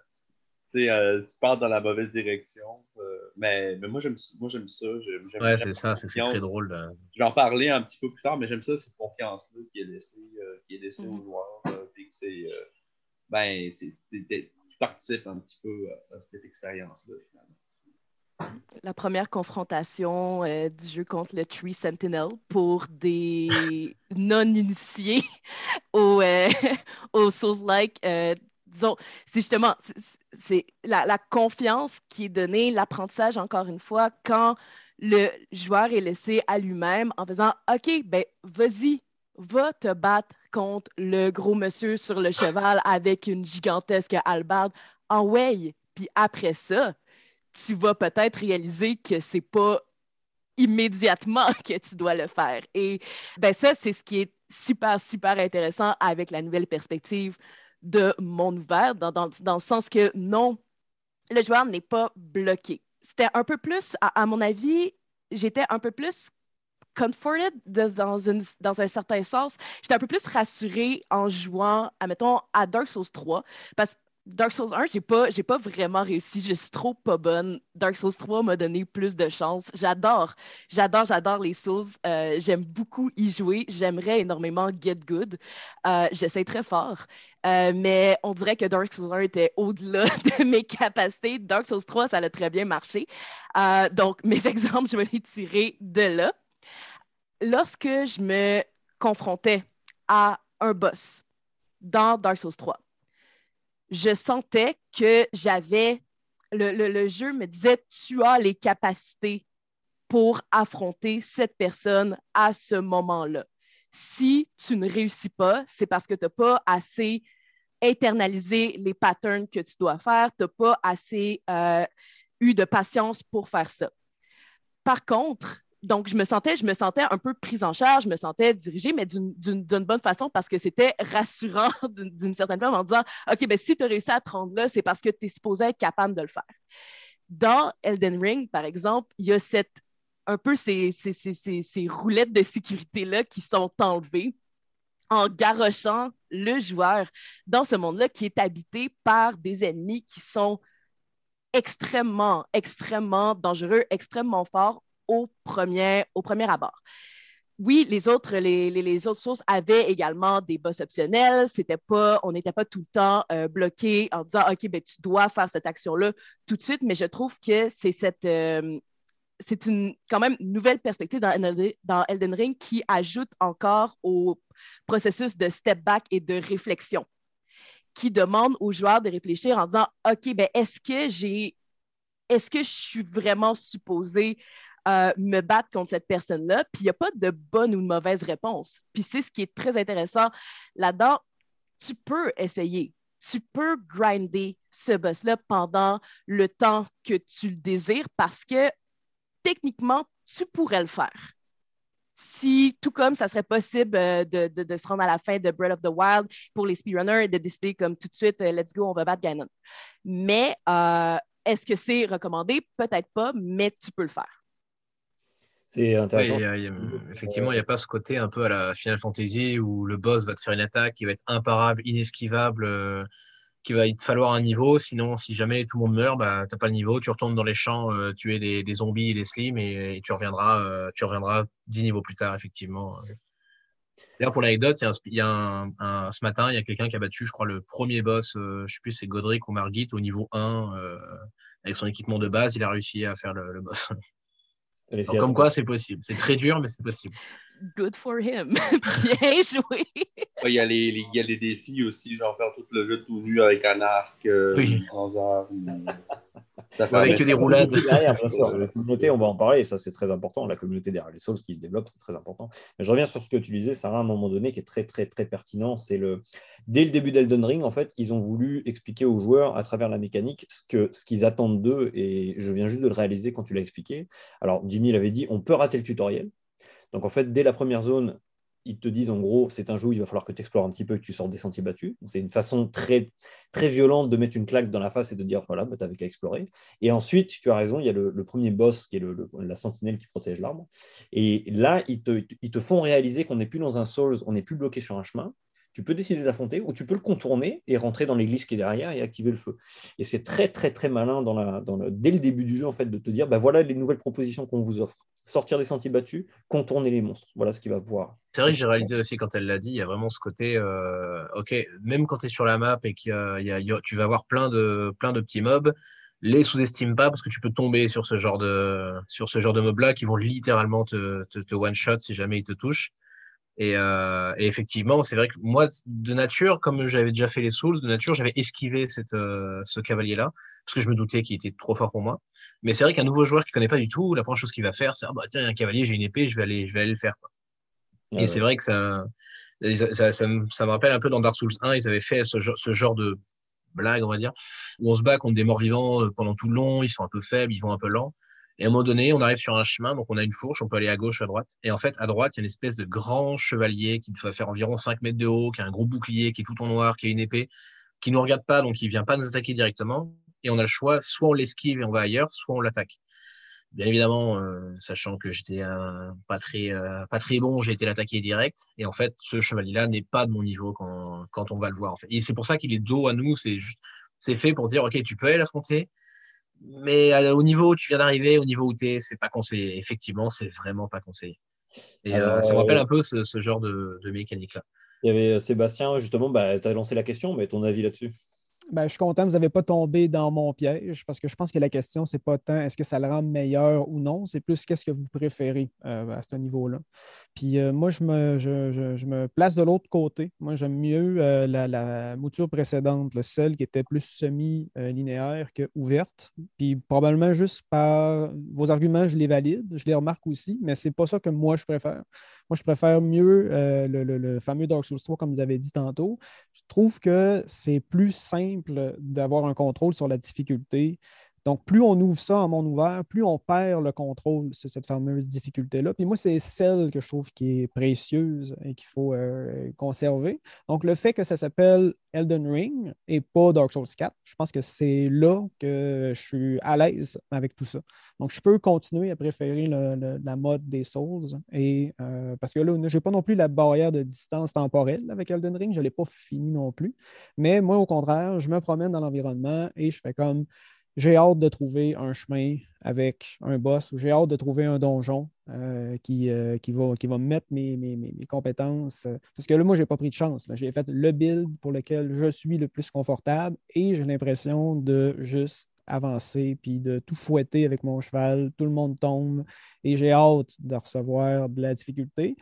tu euh, tu pars dans la mauvaise direction. Euh, mais, mais moi, j'aime ça. J'aime, ouais, c'est ça, c'est, très drôle. Je vais en parler un petit peu plus tard, mais j'aime ça, cette confiance-là qui est laissée, qui est laissée aux mm-hmm. joueurs. puis que c'est, ben, c'est, tu participes un petit peu à cette expérience-là, finalement la première confrontation euh, du jeu contre le Tree Sentinel pour des non-initiés au, euh, au Souls-like. Euh, disons, c'est justement c'est la, la, confiance qui est donnée, l'apprentissage, encore une fois, quand le joueur est laissé à lui-même en faisant OK, ben vas-y, va te battre contre le gros monsieur sur le cheval avec une gigantesque hallebarde en way. Puis après ça, tu vas peut-être réaliser que c'est pas immédiatement que tu dois le faire. Et ben ça, c'est ce qui est super, super intéressant avec la nouvelle perspective de monde ouvert, dans, dans, le sens que non, le joueur n'est pas bloqué. C'était un peu plus, à, mon avis, j'étais un peu plus comforted dans, une, dans un certain sens. J'étais un peu plus rassurée en jouant, admettons, à Dark Souls 3, parce que Dark Souls 1, j'ai pas, j'ai pas vraiment réussi. Je suis trop pas bonne. Dark Souls 3 m'a donné plus de chance. J'adore, j'adore, j'adore les Souls. Euh, j'aime beaucoup y jouer. J'aimerais énormément Get Good. Euh, j'essaie très fort. Euh, mais on dirait que Dark Souls 1 était au-delà de mes capacités. Dark Souls 3, ça a très bien marché. donc, mes exemples, je vais les tirer de là. Lorsque je me confrontais à un boss dans Dark Souls 3, je sentais que j'avais, le, jeu me disait, tu as les capacités pour affronter cette personne à ce moment-là. Si tu ne réussis pas, c'est parce que tu n'as pas assez internalisé les patterns que tu dois faire, tu n'as pas assez euh, eu de patience pour faire ça. Par contre, donc, je me sentais, je me sentais un peu prise en charge, je me sentais dirigée, mais d'une bonne façon parce que c'était rassurant d'une certaine forme en disant OK, ben, si tu as réussi à te rendre là, c'est parce que tu es supposé être capable de le faire. Dans Elden Ring, par exemple, il y a cette, un peu ces, ces, ces, ces roulettes de sécurité-là qui sont enlevées en garochant le joueur dans ce monde-là qui est habité par des ennemis qui sont extrêmement, extrêmement dangereux, extrêmement forts au premier, au premier abord. Oui, les autres, les, les, autres sources avaient également des boss optionnels. C'était pas, on n'était pas tout le temps euh, bloqué en disant OK, ben, tu dois faire cette action-là tout de suite, mais je trouve que c'est cette, euh, c'est une quand même nouvelle perspective dans Elden Ring qui ajoute encore au processus de step back et de réflexion, qui demande aux joueurs de réfléchir en disant OK, ben est-ce que j'ai est-ce que je suis vraiment supposé euh, me battre contre cette personne-là? Puis il n'y a pas de bonne ou de mauvaise réponse. Puis c'est ce qui est très intéressant là-dedans. Tu peux essayer, tu peux grinder ce boss-là pendant le temps que tu le désires parce que techniquement, tu pourrais le faire. Si, tout comme ça serait possible euh, de, se rendre à la fin de Breath of the Wild pour les speedrunners et de décider comme tout de suite, euh, let's go, on va battre Ganon. Mais est-ce que c'est recommandé? Peut-être pas, mais tu peux le faire. Intéressant. effectivement, il n'y a pas ce côté un peu à la Final Fantasy où le boss va te faire une attaque qui va être imparable, inesquivable qu'il va te falloir un niveau. Sinon, si jamais tout le monde meurt, bah, tu n'as pas le niveau. Tu retournes dans les champs, euh, tuer des, zombies et des slims et, tu reviendras, euh, tu reviendras 10 niveaux plus tard, effectivement. D'ailleurs, pour l'anecdote, ce matin, il y a quelqu'un qui a battu, je crois, le premier boss, euh, je ne sais plus, c'est Godric ou Margit, au niveau 1, avec son équipement de base, il a réussi à faire le, boss. Comme quoi, c'est possible. C'est très dur, mais c'est possible good for him. Bien joué. Il y, a les, les, y a les défis aussi, genre faire tout le jeu tout nu avec un arc, euh, sans arme. avec des roulades. Derrière, La communauté, on va en parler, et ça c'est très important. La communauté derrière les Souls qui se développe, c'est très important. Mais je reviens sur ce que tu disais, Sarah, à un moment donné, qui est très très très pertinent. C'est le dès le début d'Elden Ring, en fait, ils ont voulu expliquer aux joueurs à travers la mécanique ce que ce qu'ils attendent d'eux, et je viens juste de le réaliser quand tu l'as expliqué. Alors Jimmy l'avait dit, on peut rater le tutoriel. Donc en fait, dès la première zone, ils te disent en gros, c'est un jeu où il va falloir que tu explores un petit peu et que tu sortes des sentiers battus. C'est une façon très, très violente de mettre une claque dans la face et de dire voilà, bah, tu n'avais qu'à explorer. Et ensuite, tu as raison, il y a le, premier boss qui est la sentinelle qui protège l'arbre. Et là, ils te, ils te font réaliser qu'on n'est plus dans un Souls, on n'est plus bloqué sur un chemin, tu peux décider d'affronter ou tu peux le contourner et rentrer dans l'église qui est derrière et activer le feu. Et c'est très, très, très malin dans le, dès le début du jeu en fait, de te dire bah, voilà les nouvelles propositions qu'on vous offre. Sortir des sentiers battus, contourner les monstres. Voilà ce qu'il va pouvoir. C'est vrai que j'ai réalisé aussi quand elle l'a dit, il y a vraiment ce côté euh, ok, même quand tu es sur la map et que tu vas avoir plein de, plein de petits mobs, les sous-estime pas parce que tu peux tomber sur ce genre de, sur ce genre de mobs là qui vont littéralement te one-shot si jamais ils te touchent. Euh, et, effectivement, c'est vrai que moi, de nature, comme j'avais déjà fait les Souls, de nature, j'avais esquivé cette, euh, ce cavalier-là, parce que je me doutais qu'il était trop fort pour moi. Mais c'est vrai qu'un nouveau joueur qui connaît pas du tout, la première chose qu'il va faire, c'est ah bah tiens, il y a un cavalier, j'ai une épée, je vais aller, je vais aller le faire. et c'est vrai que ça ça, ça, me rappelle un peu dans Dark Souls 1, ils avaient fait ce, ce genre de blague, on va dire, où on se bat contre des morts vivants euh, pendant tout le long, ils sont un peu faibles, ils vont un peu lents. Et à un moment donné, on arrive sur un chemin, donc on a une fourche, on peut aller à gauche, à droite. Et en fait, à droite, il y a une espèce de grand chevalier qui doit faire environ 5 mètres de haut, qui a un gros bouclier, qui est tout en noir, qui a une épée, qui ne nous regarde pas, donc il vient pas nous attaquer directement. Et on a le choix, soit on l'esquive et on va ailleurs, soit on l'attaque. Bien évidemment, euh, sachant que j'étais pas très euh, pas très bon, j'ai été l'attaquer direct. Et en fait, ce chevalier-là n'est pas de mon niveau quand, quand on va le voir. Et c'est pour ça qu'il est dos à nous. C'est juste, c'est fait pour dire, ok, tu peux aller l'affronter, mais au niveau où tu viens d'arriver, au niveau où tu es, c'est pas conseillé. Effectivement, c'est vraiment pas conseillé. Et euh, ça me rappelle un peu ce, genre de, mécanique-là. Il y avait euh, Sébastien, justement, bah, tu as lancé la question, mais ton avis là-dessus? Ben, je suis content que vous n'avez pas tombé dans mon piège parce que je pense que la question, c'est pas tant est-ce que ça le rend meilleur ou non, c'est plus qu'est-ce que vous préférez euh, à ce niveau-là. Puis euh, moi, je me, je, me, place de l'autre côté. Moi, j'aime mieux euh, la, mouture précédente, celle qui était plus semi-linéaire que ouverte. Puis probablement juste par vos arguments, je les valide, je les remarque aussi, mais c'est pas ça que moi je préfère. Je préfère mieux le, le, fameux Dark Souls 3, comme vous avez dit tantôt. Je trouve que c'est plus simple d'avoir un contrôle sur la difficulté. Donc, plus on ouvre ça en monde ouvert, plus on perd le contrôle sur cette fameuse difficulté-là. Puis moi, c'est celle que je trouve qui est précieuse et qu'il faut euh, conserver. Donc, le fait que ça s'appelle Elden Ring et pas Dark Souls 4, je pense que c'est là que je suis à l'aise avec tout ça. Donc, je peux continuer à préférer la mode des Souls. Et, euh, parce que là, je n'ai pas non plus la barrière de distance temporelle avec Elden Ring. Je ne l'ai pas fini non plus. Mais moi, au contraire, je me promène dans l'environnement et je fais comme j'ai hâte de trouver un chemin avec un boss ou j'ai hâte de trouver un donjon euh, qui, euh, qui, va, qui va me mettre mes, mes, mes, compétences. Parce que là, moi, je n'ai pas pris de chance. J'ai fait le build pour lequel je suis le plus confortable et j'ai l'impression de juste avancer, puis de tout fouetter avec mon cheval. Tout le monde tombe et j'ai hâte de recevoir de la difficulté.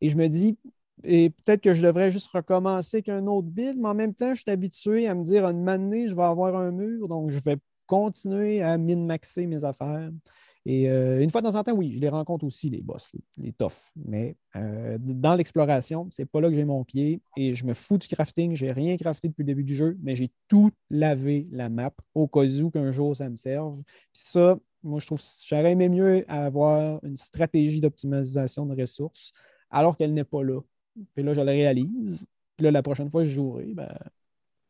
Et je me dis, et peut-être que je devrais juste recommencer avec un autre build, mais en même temps, je suis habitué à me dire, une année, je vais avoir un mur, donc je vais continuer à min-maxer mes affaires. Et euh, une fois de temps en temps, oui, je les rencontre aussi, les boss, les, toughs. Mais euh, dans l'exploration, c'est pas là que j'ai mon pied et je me fous du crafting. J'ai rien crafté depuis le début du jeu, mais j'ai tout lavé la map au cas où qu'un jour ça me serve. ça, moi, je trouve j'aurais aimé mieux avoir une stratégie d'optimisation de ressources alors qu'elle n'est pas là. Puis là, je le réalise. Puis là, la prochaine fois que je jouerai, ben,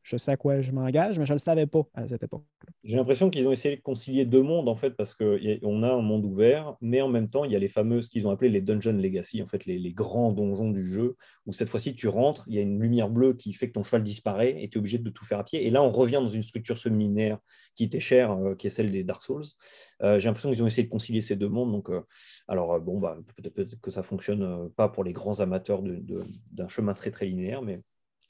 je sais à quoi je m'engage, mais je ne le savais pas à cette époque. J'ai l'impression qu'ils ont essayé de concilier deux mondes, en fait, parce qu'on a un monde ouvert, mais en même temps, il y a les fameuses qu'ils ont appelées les Dungeon Legacy, en fait, les, grands donjons du jeu, où cette fois-ci, tu rentres, il y a une lumière bleue qui fait que ton cheval disparaît et tu es obligé de tout faire à pied. Et là, on revient dans une structure seminaire qui était chère, euh, qui est celle des Dark Souls. Euh, j'ai l'impression qu'ils ont essayé de concilier ces deux mondes. Donc, euh, alors, bon, bah, peut-être que ça fonctionne pas pour les grands amateurs d'un chemin très, très linéaire, mais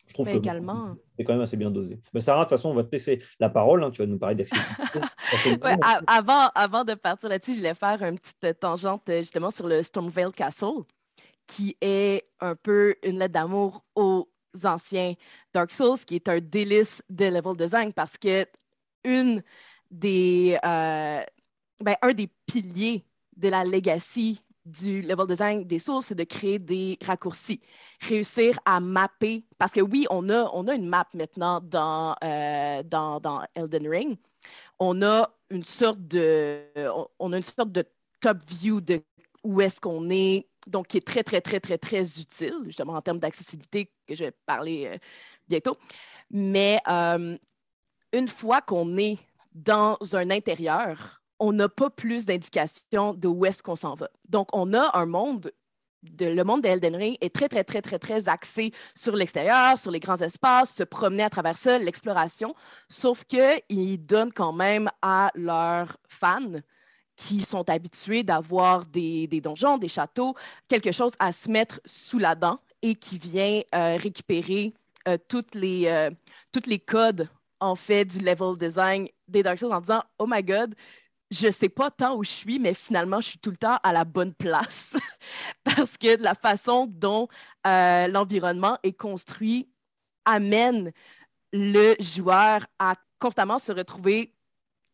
je trouve que c'est quand même assez bien dosé. Mais Sarah, de toute façon, on va te laisser la parole. Hein, tu vas nous parler d'accessibilité. avant, avant de partir là-dessus, je voulais faire une petite tangente justement sur le Stormvale Castle, qui est un peu une lettre d'amour aux anciens Dark Souls, qui est un délice de level design parce que une des, euh, ben, un des piliers de la legacy du level design des sources, c'est de créer des raccourcis, réussir à mapper, parce que oui, on a, on a une map maintenant dans, euh, dans, Elden Ring. On a une sorte de, on a une sorte de top view de où est-ce qu'on est, donc qui est très, très, très, très, très utile, justement en termes d'accessibilité, que je vais parler euh, bientôt. Mais euh, une fois qu'on est dans un intérieur, on n'a pas plus d'indications de où est-ce qu'on s'en va. Donc, on a un monde, de, le monde d'Elden Ring est très, très, très, très, très axé sur l'extérieur, sur les grands espaces, se promener à travers ça, l'exploration, sauf qu'ils donnent quand même à leurs fans qui sont habitués d'avoir des, donjons, des châteaux, quelque chose à se mettre sous la dent et qui vient euh, récupérer euh, toutes les, euh, les codes en fait du level design des Dark Souls en disant Oh my God, je sais pas tant où je suis, mais finalement, je suis tout le temps à la bonne place parce que la façon dont euh, l'environnement est construit amène le joueur à constamment se retrouver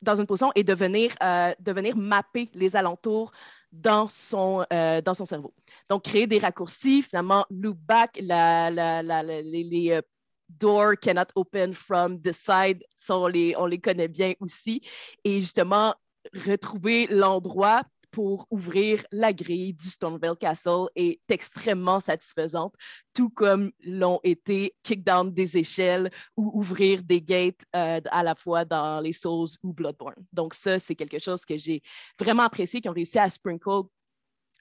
dans une position et de venir, euh, mapper les alentours dans son, euh, dans son cerveau. Donc, créer des raccourcis, finalement, loop back, les, les door cannot open from the side, ça, les, on les connaît bien aussi. Et justement, retrouver l'endroit pour ouvrir la grille du Stoneville Castle est extrêmement satisfaisante, tout comme l'ont été kick down des échelles ou ouvrir des gates euh, à la fois dans les Souls ou Bloodborne. Donc ça, c'est quelque chose que j'ai vraiment apprécié, qu'ils ont réussi à sprinkle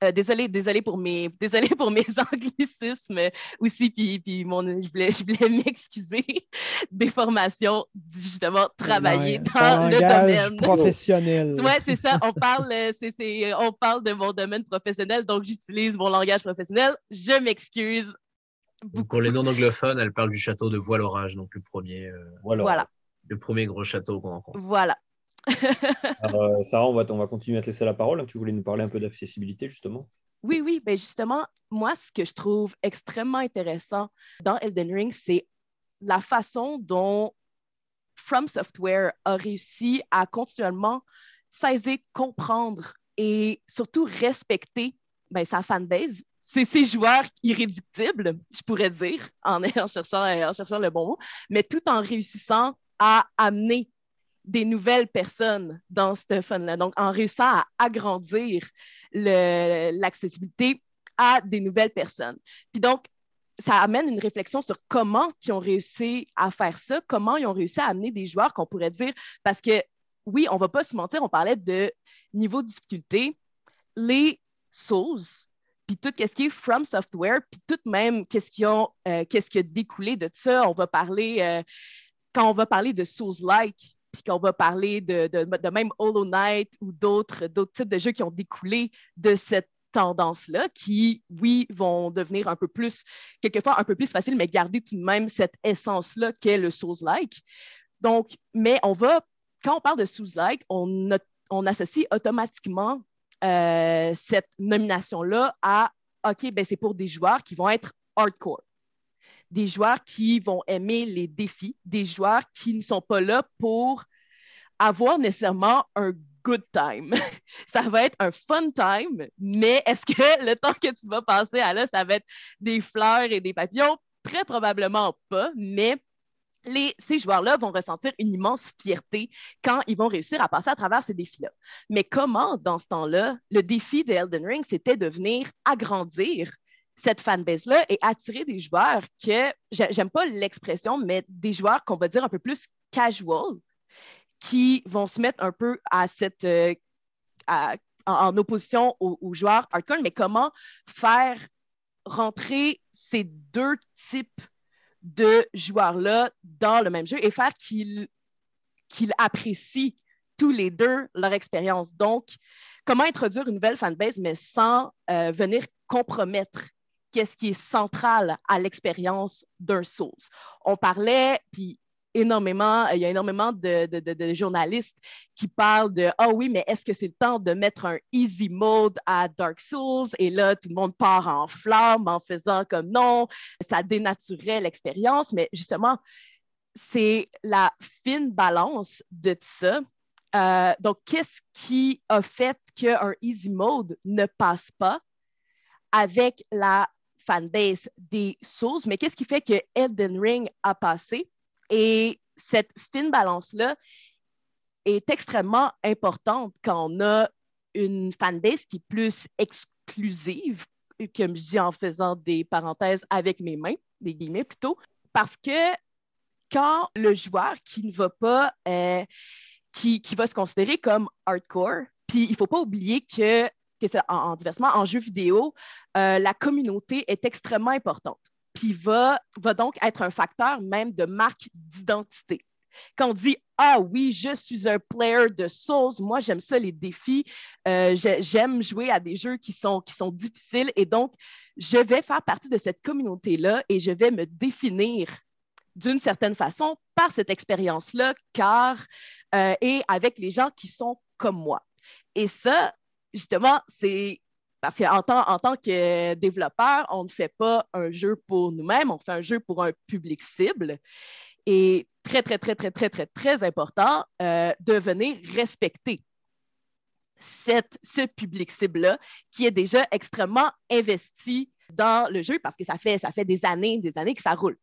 euh, désolée, désolé pour mes, désolé pour mes anglicismes aussi, puis, puis mon, je voulais, je voulais m'excuser des formations justement travailler dans le domaine professionnel. Oui, c'est ça. On parle, euh, c'est, on parle de mon domaine professionnel, donc j'utilise mon langage professionnel. Je m'excuse. Pour les non-anglophones, elle parle du château de Voile-Orage, donc le premier, euh, voilà. le premier gros château qu'on rencontre. Voilà. Alors, Sarah, on va, on va continuer à te laisser la parole. Tu voulais nous parler un peu d'accessibilité, justement? Oui, oui, ben justement, moi, ce que je trouve extrêmement intéressant dans Elden Ring, c'est la façon dont From Software a réussi à continuellement saisir, comprendre et surtout respecter ben, sa fanbase. C'est ses joueurs irréductibles, je pourrais dire, en, en, cherchant, en cherchant le bon mot, mais tout en réussissant à amener des nouvelles personnes dans ce fun-là. Donc, en réussissant à agrandir l'accessibilité à des nouvelles personnes. Puis donc, ça amène une réflexion sur comment ils ont réussi à faire ça, comment ils ont réussi à amener des joueurs qu'on pourrait dire, parce que oui, on ne va pas se mentir, on parlait de niveau de difficulté. Les Souls, puis tout ce qui est From Software, puis tout même qu'est-ce qui, euh, qui a découlé de ça. On va parler, euh, quand on va parler de Souls-like, puis qu'on va parler de, même Hollow Knight ou d'autres types de jeux qui ont découlé de cette tendance-là, qui, oui, vont devenir un peu plus, quelquefois un peu plus facile, mais garder tout de même cette essence-là qu'est le Souls-like. Donc, mais on va quand on parle de sous-like, on, on, associe automatiquement euh, cette nomination-là à OK, ben c'est pour des joueurs qui vont être hardcore, des joueurs qui vont aimer les défis, des joueurs qui ne sont pas là pour avoir nécessairement un good time. ça va être un fun time, mais est-ce que le temps que tu vas passer à là, ça va être des fleurs et des papillons? Très probablement pas, mais les, ces joueurs-là vont ressentir une immense fierté quand ils vont réussir à passer à travers ces défis-là. Mais comment, dans ce temps-là, le défi de Elden Ring, c'était de venir agrandir cette fanbase-là et attirer des joueurs que, j'aime pas l'expression, mais des joueurs qu'on va dire un peu plus casual, qui vont se mettre un peu à cette, euh, en, opposition aux, joueurs hardcore, mais comment faire rentrer ces deux types de joueurs-là dans le même jeu et faire qu'ils apprécient tous les deux leur expérience? Donc, comment introduire une nouvelle fanbase, mais sans euh, venir compromettre qu'est-ce qui est central à l'expérience d'un Souls. On parlait, puis énormément, il y a énormément de, journalistes qui parlent de Ah oui, mais est-ce que c'est le temps de mettre un easy mode à Dark Souls? Et là, tout le monde part en flamme en faisant comme non, ça dénaturait l'expérience. Mais justement, c'est la fine balance de tout ça. Euh, donc, qu'est-ce qui a fait qu'un easy mode ne passe pas avec la fanbase des Souls, mais qu'est-ce qui fait que Elden Ring a passé? Et cette fine balance-là est extrêmement importante quand on a une fanbase qui est plus exclusive, comme je dis en faisant des parenthèses avec mes mains, des guillemets plutôt, parce que quand le joueur qui ne va pas, euh, qui, va se considérer comme hardcore, puis il ne faut pas oublier que, en, en, diversement, en jeu vidéo, euh, la communauté est extrêmement importante puis va, va donc être un facteur même de marque d'identité. Quand on dit Ah oui, je suis un player de Souls, moi j'aime ça, les défis, euh, j'aime jouer à des jeux qui sont, qui sont difficiles et donc je vais faire partie de cette communauté-là et je vais me définir d'une certaine façon par cette expérience-là, car euh, et avec les gens qui sont comme moi. Et ça, justement, c'est parce qu'en tant, en que développeur, on ne fait pas un jeu pour nous-mêmes, on fait un jeu pour un public cible. Et très, très, très, très, très, très, très important euh, de venir respecter ce public cible-là qui est déjà extrêmement investi dans le jeu parce que ça fait, ça fait des années, des années que ça roule.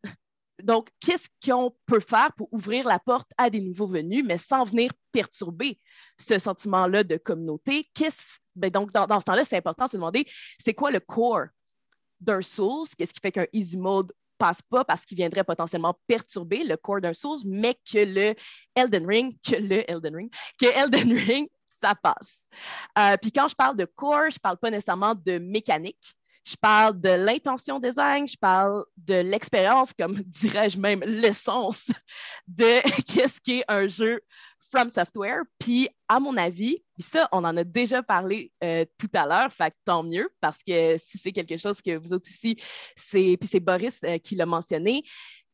Donc, qu'est-ce qu'on peut faire pour ouvrir la porte à des nouveaux venus, mais sans venir perturber ce sentiment-là de communauté? Ben, donc, dans, ce temps-là, c'est important de se demander, c'est quoi le core d'un source? Qu'est-ce qui fait qu'un easy mode passe pas parce qu'il viendrait potentiellement perturber le core d'un source, mais que le Elden Ring, que le Elden Ring, que Elden Ring, ça passe. Euh, puis quand je parle de core, je parle pas nécessairement de mécanique, je parle de l'intention design, je parle de l'expérience, comme dirais-je même l'essence de qu'est-ce qu'est un jeu From Software. Puis, à mon avis, ça, on en a déjà parlé euh, tout à l'heure, tant mieux, parce que si c'est quelque chose que vous autres ici, c'est, puis c'est Boris euh, qui l'a mentionné,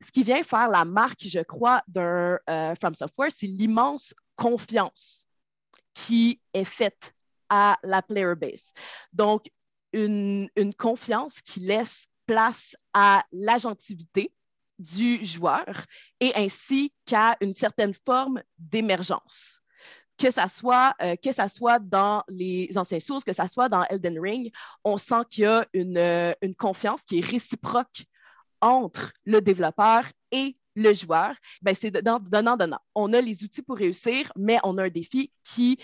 ce qui vient faire la marque, je crois, d'un euh, From Software, c'est l'immense confiance qui est faite à la player base. Donc, une, confiance qui laisse place à l'agentivité du joueur et ainsi qu'à une certaine forme d'émergence. Que ça, soit, euh, soit dans les anciens sources, que ça soit dans Elden Ring, on sent qu'il y a une, euh, une confiance qui est réciproque entre le développeur et le joueur, ben c'est donnant-donnant. On a les outils pour réussir, mais on a un défi qui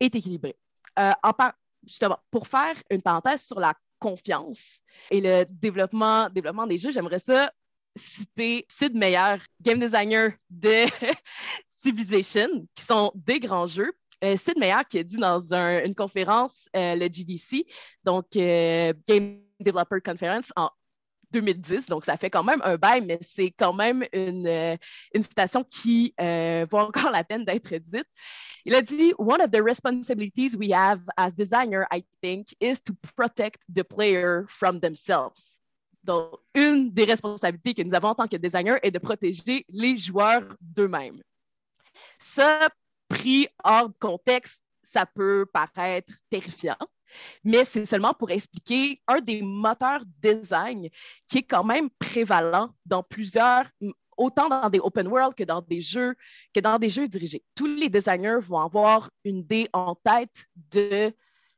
est équilibré. Euh, en, par justement, pour faire une parenthèse sur la confiance et le développement, développement des jeux, j'aimerais ça citer Sid Meier, game designer de Civilization, qui sont des grands jeux. Euh, Sid Meier qui a dit dans une conférence, euh, le GDC, donc euh, Game Developer Conference, en 2010, donc ça fait quand même un bail, mais c'est quand même une, euh, citation qui euh, vaut encore la peine d'être dite. Il a dit One of the responsibilities we have as designer, I think, is to protect the player from themselves. Donc, une des responsabilités que nous avons en tant que designer est de protéger les joueurs d'eux-mêmes. Ça, pris hors contexte, ça peut paraître terrifiant mais c'est seulement pour expliquer un des moteurs design qui est quand même prévalent dans plusieurs, autant dans des open world que dans des jeux, que dans des jeux dirigés. Tous les designers vont avoir une idée en tête de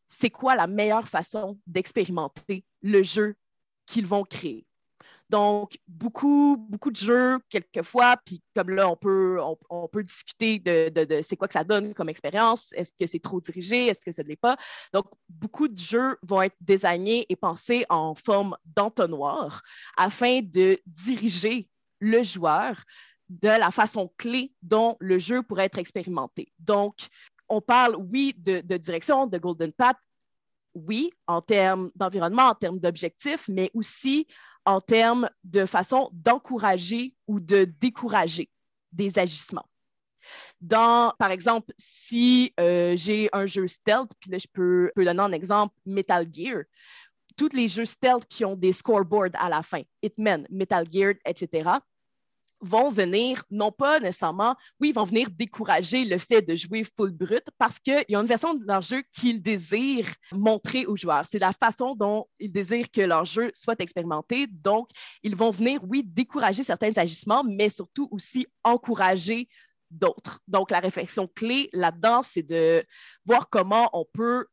c'est quoi la meilleure façon d'expérimenter le jeu qu'ils vont créer. Donc, beaucoup, beaucoup de jeux, quelquefois, puis comme là, on peut, on, peut discuter de, c'est quoi que ça donne comme expérience. Est-ce que c'est trop dirigé? Est-ce que ce ne l'est pas? Donc, beaucoup de jeux vont être designés et pensés en forme d'entonnoir afin de diriger le joueur de la façon clé dont le jeu pourrait être expérimenté. Donc, on parle, oui, de, de direction, de Golden Path, oui, en termes d'environnement, en termes d'objectifs, mais aussi en termes de façon d'encourager ou de décourager des agissements. Dans, par exemple, si euh, j'ai un jeu stealth, puis là, je peux, peux donner un exemple Metal Gear, tous les jeux stealth qui ont des scoreboards à la fin, Hitman, Metal Gear, etc., vont venir, non pas nécessairement, oui, vont venir décourager le fait de jouer full brut parce qu'il y a une version de leur jeu qu'ils désirent montrer aux joueurs. C'est la façon dont ils désirent que leur jeu soit expérimenté. Donc, ils vont venir, oui, décourager certains agissements, mais surtout aussi encourager d'autres. Donc, la réflexion clé là-dedans, c'est de voir comment on peut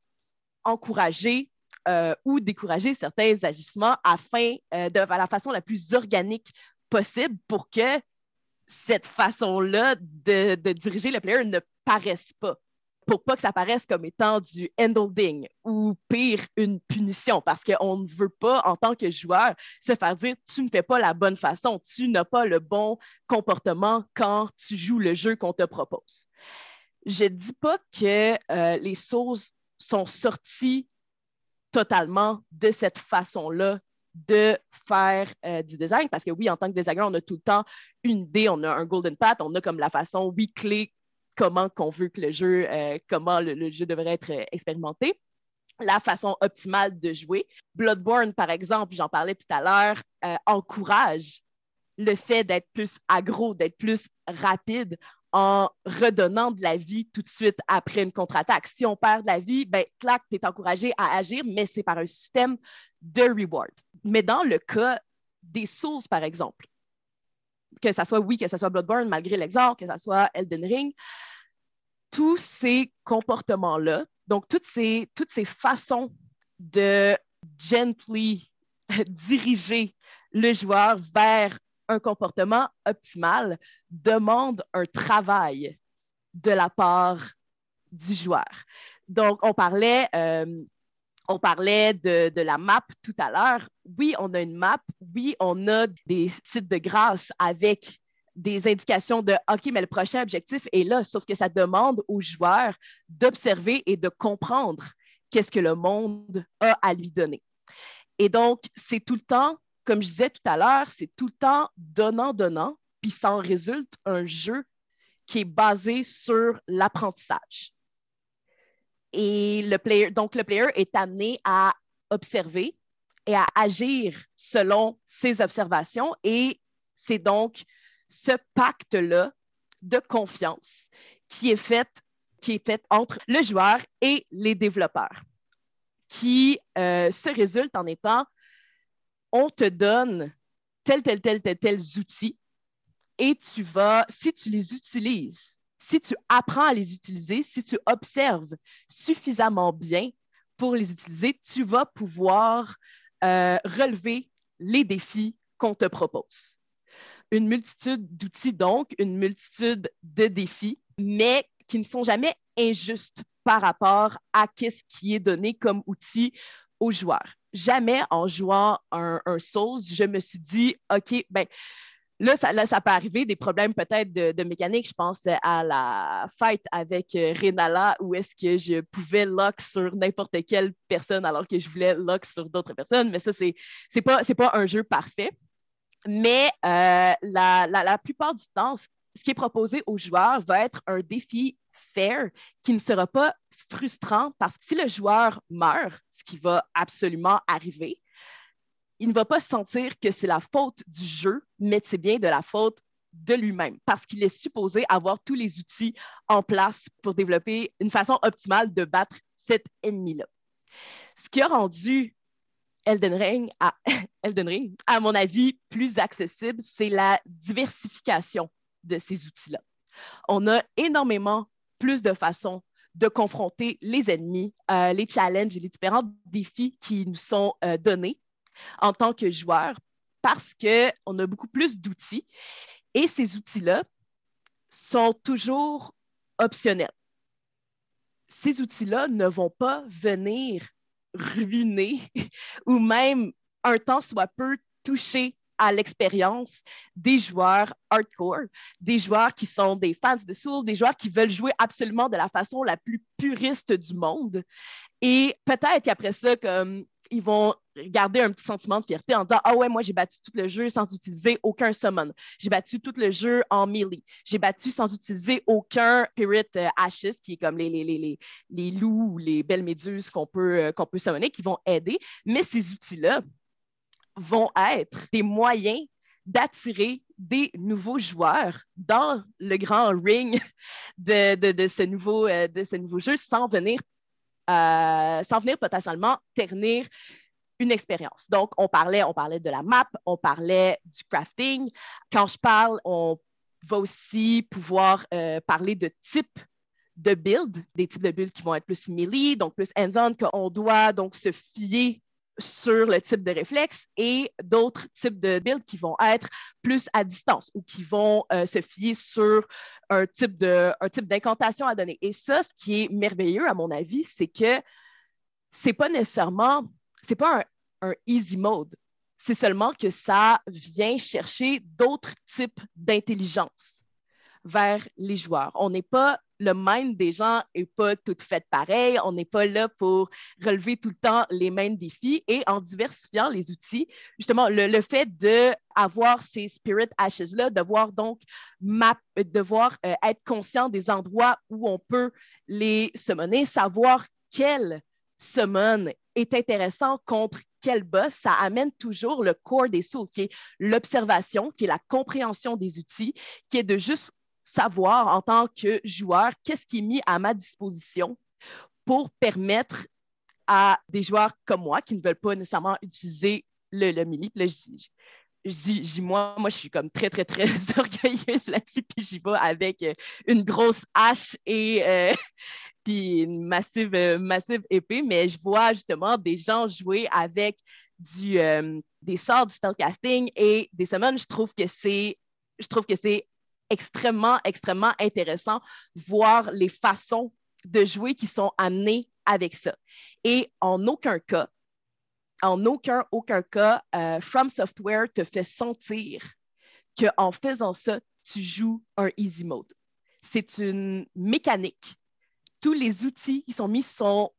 encourager euh, ou décourager certains agissements afin euh, de la façon la plus organique possible pour que cette façon-là de, diriger le player ne paraisse pas, pour pas que ça paraisse comme étant du handling ou pire, une punition, parce qu'on ne veut pas, en tant que joueur, se faire dire tu ne fais pas la bonne façon, tu n'as pas le bon comportement quand tu joues le jeu qu'on te propose. Je ne dis pas que euh, les sources sont sorties totalement de cette façon-là de faire euh, du design parce que oui, en tant que designer, on a tout le temps une idée, on a un golden path, on a comme la façon, oui, clé, comment qu'on veut que le jeu, euh, comment le, jeu devrait être euh, expérimenté la façon optimale de jouer. Bloodborne, par exemple, j'en parlais tout à l'heure, encourage le fait d'être plus agro, d'être plus rapide en redonnant de la vie tout de suite après une contre-attaque. Si on perd de la vie, ben, clac, tu es encouragé à agir, mais c'est par un système de reward. Mais dans le cas des sources, par exemple, que ce soit oui, que ce soit Bloodborne, malgré l'exemple, que ce soit Elden Ring, tous ces comportements-là, donc toutes ces façons de gently diriger le joueur vers un comportement optimal demandent un travail de la part du joueur. Donc, on parlait euh, on parlait de, la map tout à l'heure. Oui, on a une map. Oui, on a des sites de grâce avec des indications de OK, mais le prochain objectif est là, sauf que ça demande aux joueurs d'observer et de comprendre qu'est-ce que le monde a à lui donner. Et donc, c'est tout le temps, comme je disais tout à l'heure, c'est tout le temps donnant-donnant, puis ça en résulte un jeu qui est basé sur l'apprentissage. Et le player, donc, le player est amené à observer et à agir selon ses observations. Et c'est donc ce pacte-là de confiance qui est fait, qui est entre le joueur et les développeurs, qui euh, se résulte en étant on te donne tel, tel, tel, tel, tels outils et tu vas, si tu les utilises si tu apprends à les utiliser, si tu observes suffisamment bien pour les utiliser, tu vas pouvoir euh, relever les défis qu'on te propose. Une multitude d'outils, donc, une multitude de défis, mais qui ne sont jamais injustes par rapport à ce qui est donné comme outil aux joueurs. Jamais en jouant un, un Souls, je me suis dit, OK, ben, Là ça, peut arriver, des problèmes peut-être de, mécanique. Je pense à la fight avec euh, Renala, où est-ce que je pouvais lock sur n'importe quelle personne alors que je voulais lock sur d'autres personnes. Mais ça, c'est n'est pas, pas un jeu parfait. Mais euh, la, la, plupart du temps, ce qui est proposé aux joueurs va être un défi fair qui ne sera pas frustrant parce que si le joueur meurt, ce qui va absolument arriver, il ne va pas sentir que c'est la faute du jeu, mais c'est bien de la faute de lui-même parce qu'il est supposé avoir tous les outils en place pour développer une façon optimale de battre cet ennemi-là. Ce qui a rendu Elden Ring, à, Elden Ring, à mon avis, plus accessible, c'est la diversification de ces outils-là. On a énormément plus de façons de confronter les ennemis, euh, les challenges et les différents défis qui nous sont euh, donnés en tant que joueurs parce qu'on a beaucoup plus d'outils et ces outils-là sont toujours optionnels. Ces outils-là ne vont pas venir ruiner ou même un temps soit peu toucher à l'expérience des joueurs hardcore, des joueurs qui sont des fans de Soul, des joueurs qui veulent jouer absolument de la façon la plus puriste du monde. Et peut-être qu'après ça, comme ils vont garder un petit sentiment de fierté en disant Ah ouais, moi j'ai battu tout le jeu sans utiliser aucun summon. J'ai battu tout le jeu en melee. J'ai battu sans utiliser aucun Spirit euh, qui est comme les, les, les, les, loups ou les belles méduses qu'on peut, euh, qu'on peut summoner, qui vont aider. Mais ces outils-là, vont être des moyens d'attirer des nouveaux joueurs dans le grand ring de, de, ce, nouveau, euh, de ce nouveau jeu sans venir, euh, sans venir potentiellement ternir une expérience. Donc, on parlait, on parlait de la map, on parlait du crafting. Quand je parle, on va aussi pouvoir euh, parler de type de build, des types de builds qui vont être plus melee, donc plus hands-on, qu'on doit donc se fier sur le type de réflexe et d'autres types de builds qui vont être plus à distance ou qui vont euh, se fier sur un type, d'incantation à donner. Et ça, ce qui est merveilleux, à mon avis, c'est que c'est pas nécessairement, un, un easy mode. C'est seulement que ça vient chercher d'autres types d'intelligence vers les joueurs. On n'est pas le mind des gens n'est pas tout fait pareil. On n'est pas là pour relever tout le temps les mêmes défis. Et en diversifiant les outils, justement, le, fait d'avoir ces spirit ashes-là, devoir donc map, devoir euh, être conscient des endroits où on peut les summoner, savoir quel summon est intéressant contre quel boss, ça amène toujours le core des souls, qui est l'observation, qui est la compréhension des outils, qui est de juste savoir en tant que joueur qu'est-ce qui est mis à ma disposition pour permettre à des joueurs comme moi qui ne veulent pas nécessairement utiliser le, le melee. je, dis, moi, moi, je suis comme très, très, très orgueilleuse là-dessus, puis j'y vais avec euh, une grosse hache et euh, puis une massive, euh, massive épée, mais je vois justement des gens jouer avec du, des sorts du spellcasting et des summons. Je trouve que c'est je trouve que c'est extrêmement, extrêmement intéressant, voir les façons de jouer qui sont amenées avec ça. Et en aucun cas, en aucun, aucun cas, euh, From Software te fait sentir qu'en faisant ça, tu joues un easy mode. C'est une mécanique. Tous les outils qui sont mis sont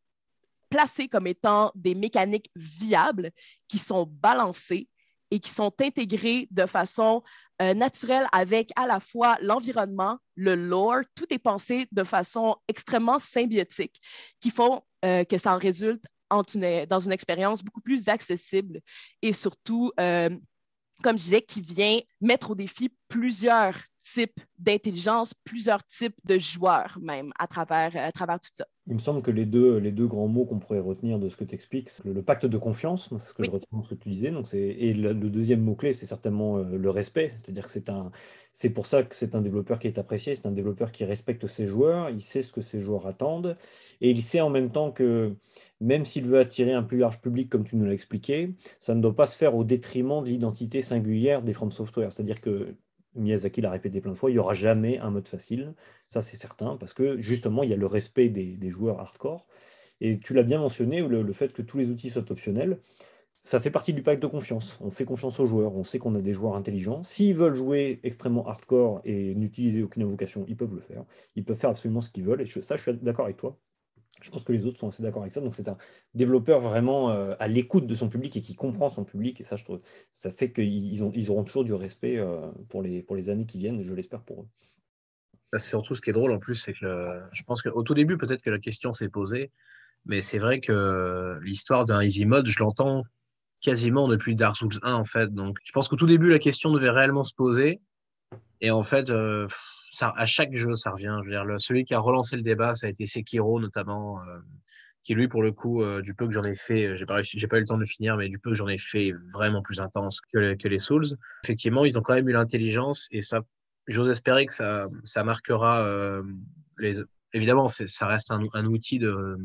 placés comme étant des mécaniques viables qui sont balancées et qui sont intégrés de façon euh, naturelle avec à la fois l'environnement, le lore, tout est pensé de façon extrêmement symbiotique, qui font euh, que ça en résulte dans une expérience beaucoup plus accessible et surtout, euh, comme je disais, qui vient mettre au défi plusieurs types d'intelligence, plusieurs types de joueurs même à travers, à travers tout ça. Il me semble que les deux, les deux grands mots qu'on pourrait retenir de ce que tu expliques, c'est le, pacte de confiance, c'est ce que je retiens de ce que tu disais. Donc et le, deuxième mot-clé, c'est certainement euh, le respect. C'est-à-dire que c'est un, c'est pour ça que c'est un développeur qui est apprécié, c'est un développeur qui respecte ses joueurs, il sait ce que ses joueurs attendent, et il sait en même temps que même s'il veut attirer un plus large public, comme tu nous l'as expliqué, ça ne doit pas se faire au détriment de l'identité singulière des From Software. C'est-à-dire que Miyazaki l'a répété plein de fois, il n'y aura jamais un mode facile, ça c'est certain, parce que justement, il y a le respect des, joueurs hardcore. Et tu l'as bien mentionné, le, fait que tous les outils soient optionnels, ça fait partie du pacte de confiance. On fait confiance aux joueurs, on sait qu'on a des joueurs intelligents. S'ils veulent jouer extrêmement hardcore et n'utiliser aucune invocation, ils peuvent le faire. Ils peuvent faire absolument ce qu'ils veulent, et ça, je suis d'accord avec toi. Je pense que les autres sont assez d'accord avec ça. Donc, c'est un développeur vraiment euh, à l'écoute de son public et qui comprend son public. Et ça, je trouve, ça fait qu'ils ont, ils auront toujours du respect euh, pour, les, années qui viennent, je l'espère pour eux. Bah, c'est surtout ce qui est drôle en plus, c'est que je pense qu'au tout début, peut-être que la question s'est posée, mais c'est vrai que l'histoire d'un easy mode, je l'entends quasiment depuis Dark Souls 1 en fait. Donc, je pense qu'au tout début, la question devait réellement se poser. Et en fait, à chaque jeu, ça revient. Je veux dire, celui qui a relancé le débat, ça a été Sekiro notamment, qui lui, pour le coup, du peu que j'en ai fait, j'ai pas pas eu le temps de finir, mais du peu que j'en ai fait, vraiment plus intense que, les Souls. Effectivement, ils ont quand même eu l'intelligence et ça, j'ose espérer que ça, ça marquera les. Évidemment, ça reste un, outil de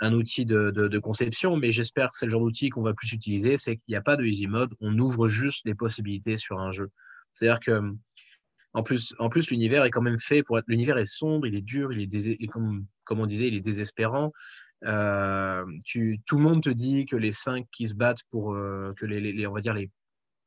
un outil de, conception, mais j'espère que c'est le genre d'outil qu'on va plus utiliser, c'est qu'il n'y a pas de easy mode, on ouvre juste les possibilités sur un jeu. C'est-à-dire que en plus, l'univers est quand même fait pour être. L'univers est sombre, il est dur, il est comme, comme on disait, il est désespérant. Euh, tout le monde te dit que les cinq qui se battent pour euh, que les, les, on va dire les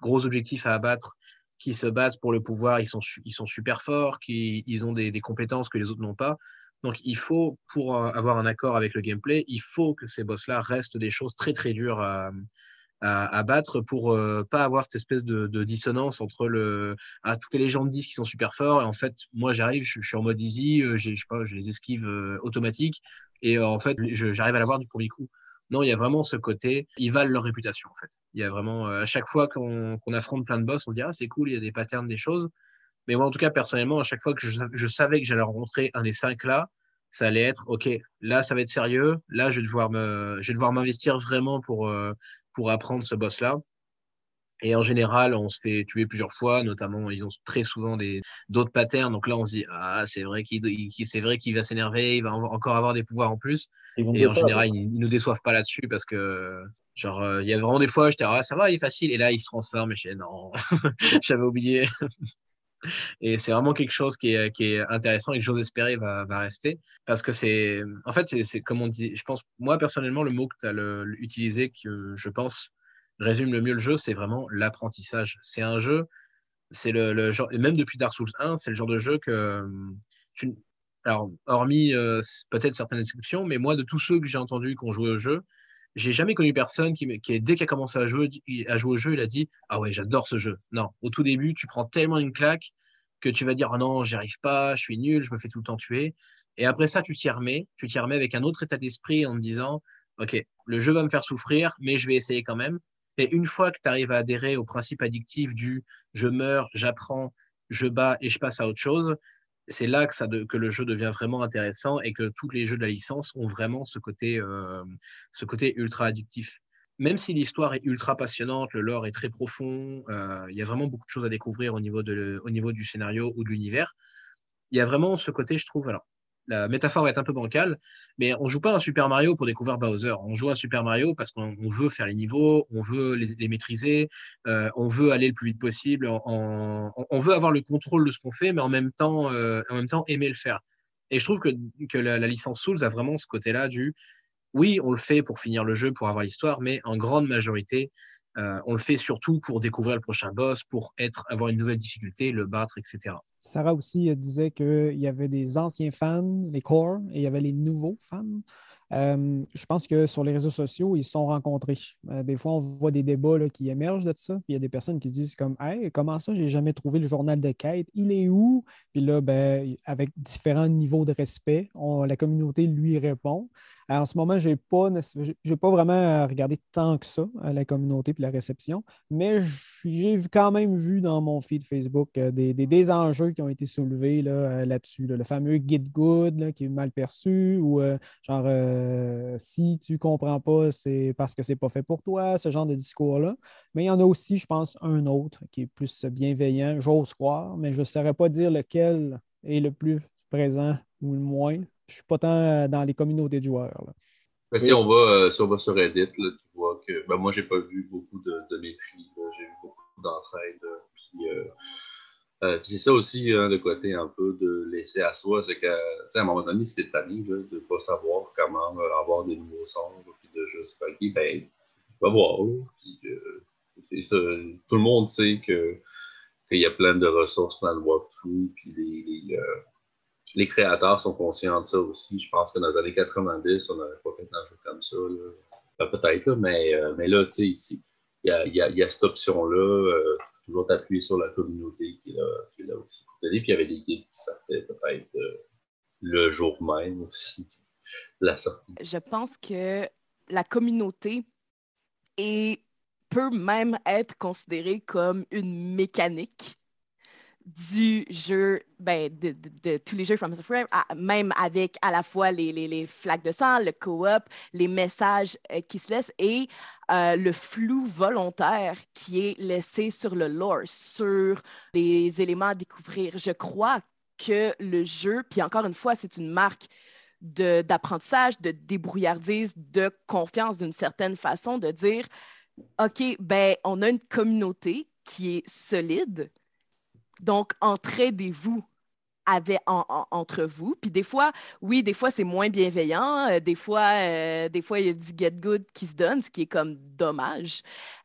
gros objectifs à abattre, qui se battent pour le pouvoir, ils sont, ils sont super forts, qui, ils ont des, des compétences que les autres n'ont pas. Donc, il faut, pour euh, avoir un accord avec le gameplay, il faut que ces boss-là restent des choses très, très dures à, à, battre pour euh, pas avoir cette espèce de, dissonance entre le. Ah, toutes les gens disent qu'ils sont super forts, et en fait, moi, j'arrive, je, suis en mode easy, euh, je sais pas, je les esquive automatiques, et en fait, j'arrive à l'avoir du premier coup. Non, il y a vraiment ce côté, ils valent leur réputation, en fait. Il y a vraiment, à chaque fois qu'on affronte plein de boss, on se dit, ah, c'est cool, il y a des patterns, des choses. Mais moi, en tout cas, personnellement, à chaque fois que je, savais que j'allais rencontrer un des cinq là, ça allait être OK, là, ça va être sérieux. Là, je vais devoir me, je vais devoir m'investir vraiment pour, euh, pour apprendre ce boss-là. Et en général, on se fait tuer plusieurs fois, notamment, ils ont très souvent des, d'autres patterns. Donc là, on se dit, ah, c'est vrai qu'il, c'est vrai qu'il va s'énerver, il va encore avoir des pouvoirs en plus. Et en général, ils, ils, nous déçoivent pas là-dessus parce que, genre, euh, il y a vraiment des fois, j'étais, ah, ça va, il est facile. Et là, il se transforme et je dis, non, j'avais oublié. Et c'est vraiment quelque chose qui est, qui est intéressant et que j'ose espérer va, va, rester. Parce que c'est, en fait, c'est comme on dit, je pense, moi personnellement, le mot que tu as utilisé, que je pense résume le mieux le jeu, c'est vraiment l'apprentissage. C'est un jeu, c'est le, le, genre, même depuis Dark Souls 1, c'est le genre de jeu que tu, alors, hormis euh, peut-être certaines exceptions, mais moi, de tous ceux que j'ai entendus qui ont joué au jeu, j'ai jamais connu personne qui, dès qu'il a commencé à jouer, à jouer au jeu, il a dit Ah ouais, j'adore ce jeu. Non, au tout début, tu prends tellement une claque que tu vas dire oh non, j'y arrive pas, je suis nul, je me fais tout le temps tuer. Et après ça, tu t'y remets, tu t'y remets avec un autre état d'esprit en te disant Ok, le jeu va me faire souffrir, mais je vais essayer quand même. Et une fois que tu arrives à adhérer au principe addictif du je meurs, j'apprends, je bats et je passe à autre chose, c'est là que, le jeu devient vraiment intéressant et que tous les jeux de la licence ont vraiment ce côté, euh, ultra addictif. Même si l'histoire est ultra passionnante, le lore est très profond, euh, il y a vraiment beaucoup de choses à découvrir au niveau, de, au niveau du scénario ou de l'univers. Il y a vraiment ce côté, je trouve, alors, la métaphore est un peu bancale, mais on joue pas un Super Mario pour découvrir Bowser. On joue un Super Mario parce qu'on veut faire les niveaux, on veut les, maîtriser, euh, on veut aller le plus vite possible, on veut avoir le contrôle de ce qu'on fait, mais en même temps, euh, en même temps aimer le faire. Et je trouve que, que la, licence Souls a vraiment ce côté-là du oui, on le fait pour finir le jeu, pour avoir l'histoire, mais en grande majorité, euh, on le fait surtout pour découvrir le prochain boss, pour être, avoir une nouvelle difficulté, le battre, etc. Sarah aussi euh, disait qu'il y avait des anciens fans, les core, et il y avait les nouveaux fans. Euh, je pense que sur les réseaux sociaux, ils se sont rencontrés. des fois, on voit des débats qui émergent de ça. Puis il y a des personnes qui disent comme Hey, comment ça, j'ai jamais trouvé le journal de quête? Il est où? Puis là, ben, avec différents niveaux de respect, la communauté lui répond en ce moment, je n'ai pas, pas vraiment regardé tant que ça à la communauté et la réception, mais j'ai quand même vu dans mon feed Facebook euh, des, enjeux qui ont été soulevés euh, là-dessus. le fameux Git Good qui est mal perçu ou euh, genre si tu ne comprends pas, c'est parce que ce n'est pas fait pour toi, ce genre de discours-là. Mais il y en a aussi, je pense, un autre qui est plus bienveillant, j'ose croire, mais je ne saurais pas dire lequel est le plus présent ou le moins je suis pas tant euh, dans les communautés de joueurs. Ben, si, on va, euh, on va sur Reddit, tu vois que ben, moi, j'ai pas vu beaucoup de, mépris. J'ai vu beaucoup d'entraide. Euh, puis, c'est ça aussi, le côté un peu de laisser à soi. C'est qu'à un moment donné, c'était tanné de ne pas savoir comment avoir des nouveaux sons. Puis de juste, OK, ben, va voir. Puis, tout le monde sait que qu'il y a plein de ressources, plein de walkthroughs, puis les, les créateurs sont conscients de ça aussi. Je pense que dans les années 90, on n'avait pas fait un jeu comme ça. Ben, peut-être, mais, euh, mais là, tu sais, il y a, cette option-là. Euh, toujours t'appuyer sur la communauté qui est là, aussi Puis il y avait des guides qui sortaient peut-être euh, le jour même aussi, la sortie. Je pense que la communauté peut même être considérée comme une mécanique du jeu, ben, de, tous les jeux From Software, même avec à la fois les, les, flaques de sang, le co-op, les messages euh, qui se laissent et euh, le flou volontaire qui est laissé sur le lore, sur les éléments à découvrir. Je crois que le jeu, puis encore une fois, c'est une marque d'apprentissage, de, débrouillardise, de confiance d'une certaine façon, de dire, OK, ben, on a une communauté qui est solide, donc entraidez-vous avec, entre vous. Puis des fois, oui, des fois, c'est moins bienveillant. Euh, des fois, euh, des fois, il y a du get good qui se donne, ce qui est comme dommage.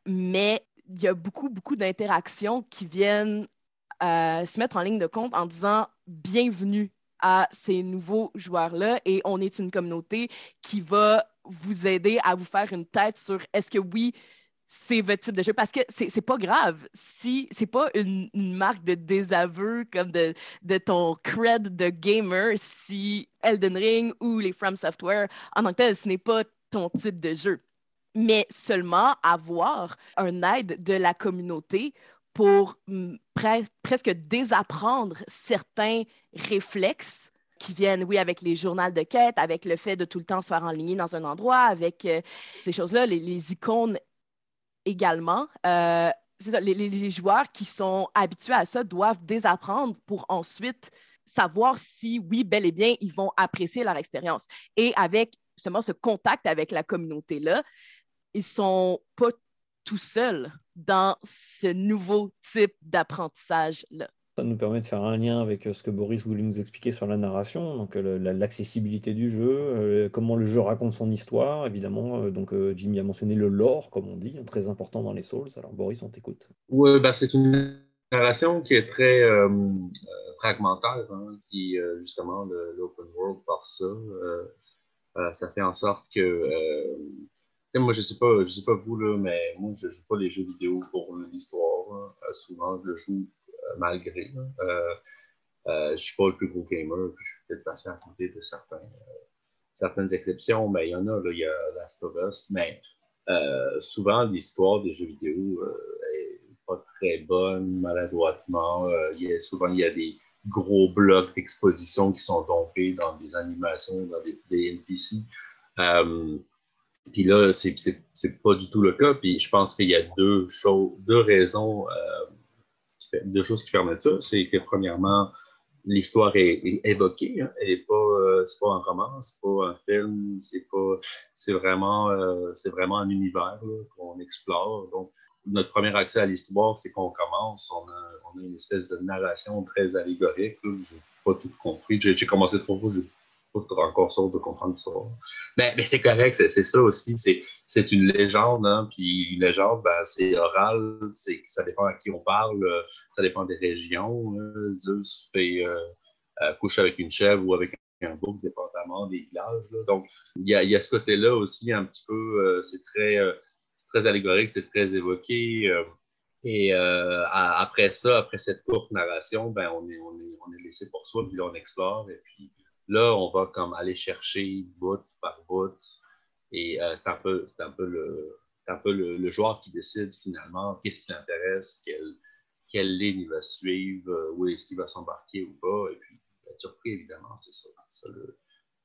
Mais il y a beaucoup, beaucoup d'interactions qui viennent euh, se mettre en ligne de compte en disant bienvenue à ces nouveaux joueurs-là et on est une communauté qui va vous aider à vous faire une tête sur est-ce que oui, c'est votre type de jeu parce que c'est pas grave si c'est pas une, marque de désaveu comme de, de, ton cred de gamer si Elden Ring ou les From Software en tant que tel ce n'est pas ton type de jeu. Mais seulement avoir un aide de la communauté pour presque désapprendre certains réflexes qui viennent, oui, avec les journaux de quête, avec le fait de tout le temps se faire enligner dans un endroit, avec euh, ces choses-là, les, icônes également. Euh, ça, les, joueurs qui sont habitués à ça doivent désapprendre pour ensuite savoir si, oui, bel et bien, ils vont apprécier leur expérience. Et avec justement ce contact avec la communauté-là, ils sont pas tout seuls dans ce nouveau type d'apprentissage-là. Ça nous permet de faire un lien avec euh, ce que Boris voulait nous expliquer sur la narration, donc euh, l'accessibilité du jeu, euh, comment le jeu raconte son histoire, évidemment. Donc Jimmy a mentionné le lore, comme on dit, très important dans les Souls. Alors Boris, on t'écoute. Oui, bah, c'est une narration qui est très fragmentaire, hein, qui justement l'open world par ça. ça fait en sorte que moi, je sais sais pas vous, là, mais moi, je joue pas les jeux vidéo pour l'histoire. Euh, souvent, je joue euh, malgré. Euh, euh, je suis pas le plus gros gamer, je suis peut-être passé à côté de certains, certaines exceptions, mais il y en a, il y a Last of Us, mais souvent, l'histoire des jeux vidéo est pas très bonne, maladroitement. Souvent, il y a des gros blocs d'exposition qui sont tombés dans des animations, dans des, des NPC. Puis là, c'est, pas du tout le cas. Puis je pense qu'il y a deux choses, deux raisons, euh, deux choses qui permettent ça. C'est que premièrement, l'histoire est, évoquée. Hein. Elle pas, euh, c'est pas un roman, c'est pas un film, c'est pas, c'est vraiment, euh, c'est vraiment un univers qu'on explore. Donc, notre premier accès à l'histoire, c'est qu'on commence, on a, une espèce de narration très allégorique. Je n'ai pas tout compris. J'ai, commencé trop tôt, encore sorte de comprendre ça. Mais, mais c'est correct, c'est ça aussi. C'est une légende, hein, puis une légende, ben, c'est oral, ça dépend à qui on parle, ça dépend des régions. Hein. Zeus fait euh, euh, couche avec une chèvre ou avec un bouc, dépendamment des villages. Donc, il y a, y a, ce côté-là aussi, un petit peu, euh, c'est très, très allégorique, c'est très évoqué. et après ça, après cette courte narration, ben, on, est, on, est, on est laissé pour soi, puis là, on explore, et puis Là, on va comme aller chercher bout par bout. Et euh, c'est un peu, un peu, le, un peu le, joueur qui décide finalement qu'est-ce qui l'intéresse, quelle, quelle ligne il va suivre, euh, où est-ce qu'il va s'embarquer ou pas. Et puis, être surpris, évidemment, c'est ça, ça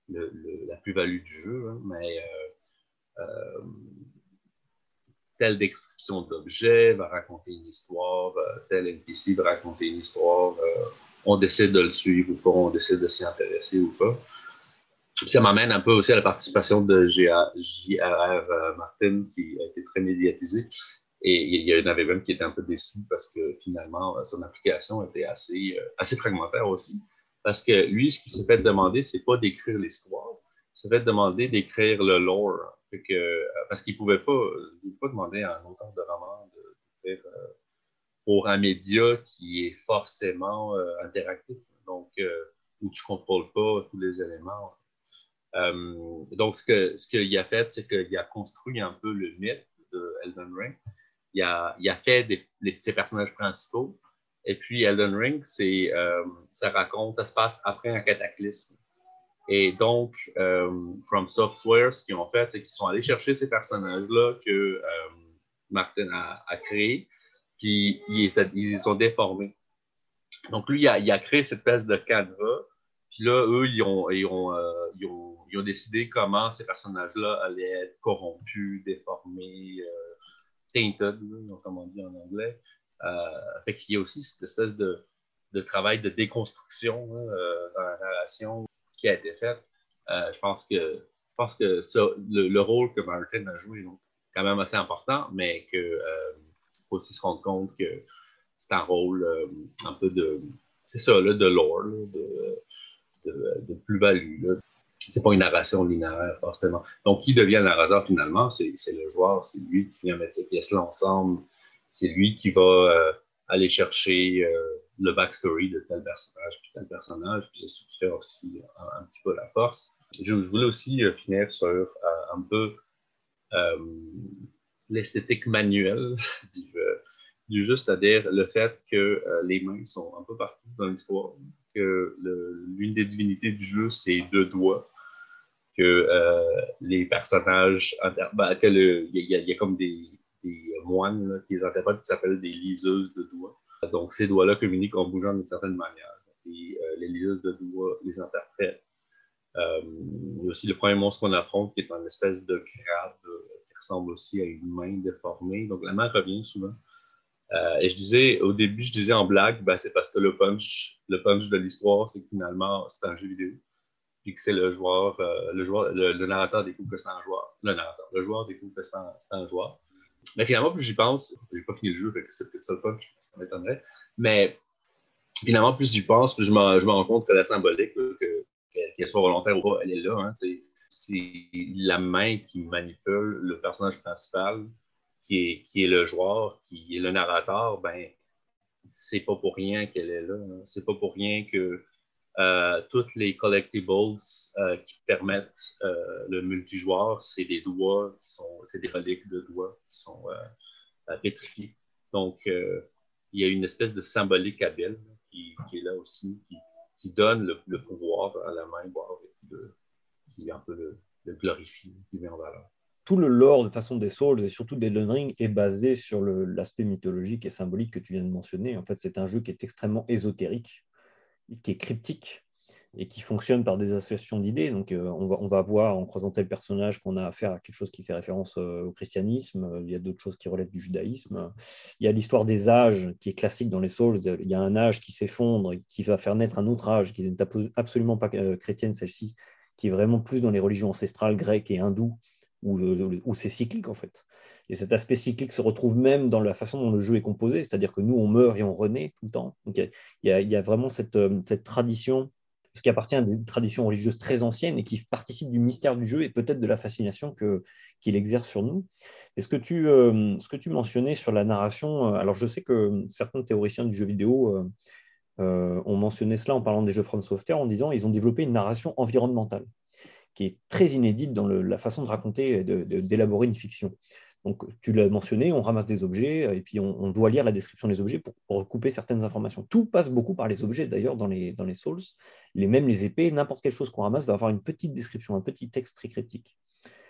le, la plus-value du jeu. Hein. mais euh, telle description d'objet va raconter une histoire, tel NPC va raconter une histoire on décide de le suivre ou pas, on décide de s'y intéresser ou pas. Ça m'amène un peu aussi à la participation de J.R.R. Euh, Martin, qui a été très médiatisé. Et il y en avait même qui était un peu déçu parce que finalement, euh, son application était assez, euh, assez fragmentaire aussi. Parce que lui, ce qu'il s'est fait demander, c'est pas d'écrire l'histoire, il s'est fait demander d'écrire le lore. Que, parce qu'il ne pouvait pas, pas demander à un auteur de roman d'écrire pour un média qui est forcément euh, interactif, donc euh, où tu ne contrôles pas tous les éléments. Euh, donc, ce qu'il ce qu'il a fait, c'est qu'il a construit un peu le mythe de Ring. Il a, il a fait des, ses personnages principaux. Et puis, Elden Ring, c'est, ça raconte, ça se passe après un cataclysme. Et donc, From Software, ce qu'ils ont fait, c'est qu'ils sont allés chercher ces personnages-là que Martin a, a créés puis ils, ils sont déformés. donc, lui, il a, il a, créé cette espèce de canevas. Puis là, eux, ils ont, ont, euh, ils ont, ils ont décidé comment ces personnages-là allaient être corrompus, déformés, euh, tainted, comme on dit en anglais. Euh, fait qu'il y a aussi cette espèce de, travail de déconstruction euh, dans la narration qui a été fait. Euh, je pense que, je pense que le, le, rôle que Martin a joué est quand même assez important, mais euh, faut aussi se rendre compte que c'est un rôle un peu de. C'est ça, là, de lore, de plus-value. C'est pas une narration linéaire, forcément. Donc, qui devient le narrateur finalement? C'est le joueur, c'est lui qui vient mettre ces pièces-là ensemble. C'est lui qui va euh, aller chercher euh, le backstory de tel personnage, puis tel personnage, puis c'est ce qui fait aussi un, petit peu la force. Je, voulais aussi euh, finir sur un peu l'esthétique manuelle du, du jeu, c'est-à-dire le fait que les mains sont un peu partout dans l'histoire, que l'une des divinités du jeu, c'est deux doigts, que euh, les personnages, ben, il y, a comme des, moines qui les interprètent qui s'appellent des liseuses de doigts. Donc ces doigts-là communiquent en bougeant d'une certaine manière. Et euh, les liseuses de doigts les interprètent. Euh, il y a aussi le premier monstre qu'on affronte qui est une espèce de crabe qui ressemble aussi à une main déformée. Donc la main revient souvent. Et je disais, au début, je disais en blague, ben, c'est parce que le punch, le punch de l'histoire, c'est que finalement, c'est un jeu vidéo. Puis que c'est le joueur, euh, le joueur, le, narrateur découvre que c'est un joueur. Le narrateur, le joueur découvre que c'est un, joueur. Mais finalement, plus j'y pense, j'ai pas fini le jeu, fait que c'est peut-être ça ça m'étonnerait. Mais finalement, plus j'y pense, plus je me, rends compte que la symbolique, que, qu'elle soit volontaire ou pas, elle est là. Hein, c'est la main qui manipule le personnage principal qui est, qui est le joueur, qui est le narrateur, ben, c'est pas pour rien qu'elle est là. Hein. C'est pas pour rien que euh, toutes les collectibles euh, qui permettent euh, le multijoueur, c'est des doigts c'est des reliques de doigts qui sont pétrifiés. Donc, il y a une espèce de symbolique habile qui, qui est là aussi, qui, donne le, pouvoir à la main, qui, le, qui un peu le, le glorifie, qui met en valeur tout le lore de façon des Souls et surtout des Ring est basé sur l'aspect mythologique et symbolique que tu viens de mentionner. En fait, c'est un jeu qui est extrêmement ésotérique, qui est cryptique et qui fonctionne par des associations d'idées. Donc, euh, on, va, on va voir en croisant tel personnage qu'on a affaire à quelque chose qui fait référence euh, au christianisme. Il y a d'autres choses qui relèvent du judaïsme. Il y a l'histoire des âges qui est classique dans les Souls. Il y a un âge qui s'effondre, qui va faire naître un autre âge qui n'est absolument pas euh, chrétienne, celle-ci, qui est vraiment plus dans les religions ancestrales grecques et hindoues où, où c'est cyclique en fait. Et cet aspect cyclique se retrouve même dans la façon dont le jeu est composé, c'est-à-dire que nous, on meurt et on renaît tout le temps. Il y a, vraiment cette, cette tradition, ce qui appartient à des traditions religieuses très anciennes et qui participe du mystère du jeu et peut-être de la fascination qu'il exerce sur nous. Et ce que, tu, euh, ce que tu mentionnais sur la narration, alors je sais que certains théoriciens du jeu vidéo euh, euh, ont mentionné cela en parlant des jeux From Software en disant ils ont développé une narration environnementale qui est très inédite dans la façon de raconter et d'élaborer une fiction. Donc, tu l'as mentionné, on ramasse des objets et puis on, doit lire la description des objets pour, pour, recouper certaines informations. Tout passe beaucoup par les objets, d'ailleurs, dans les, dans les Souls. Les, même les épées, n'importe quelle chose qu'on ramasse va avoir une petite description, un petit texte très cryptique.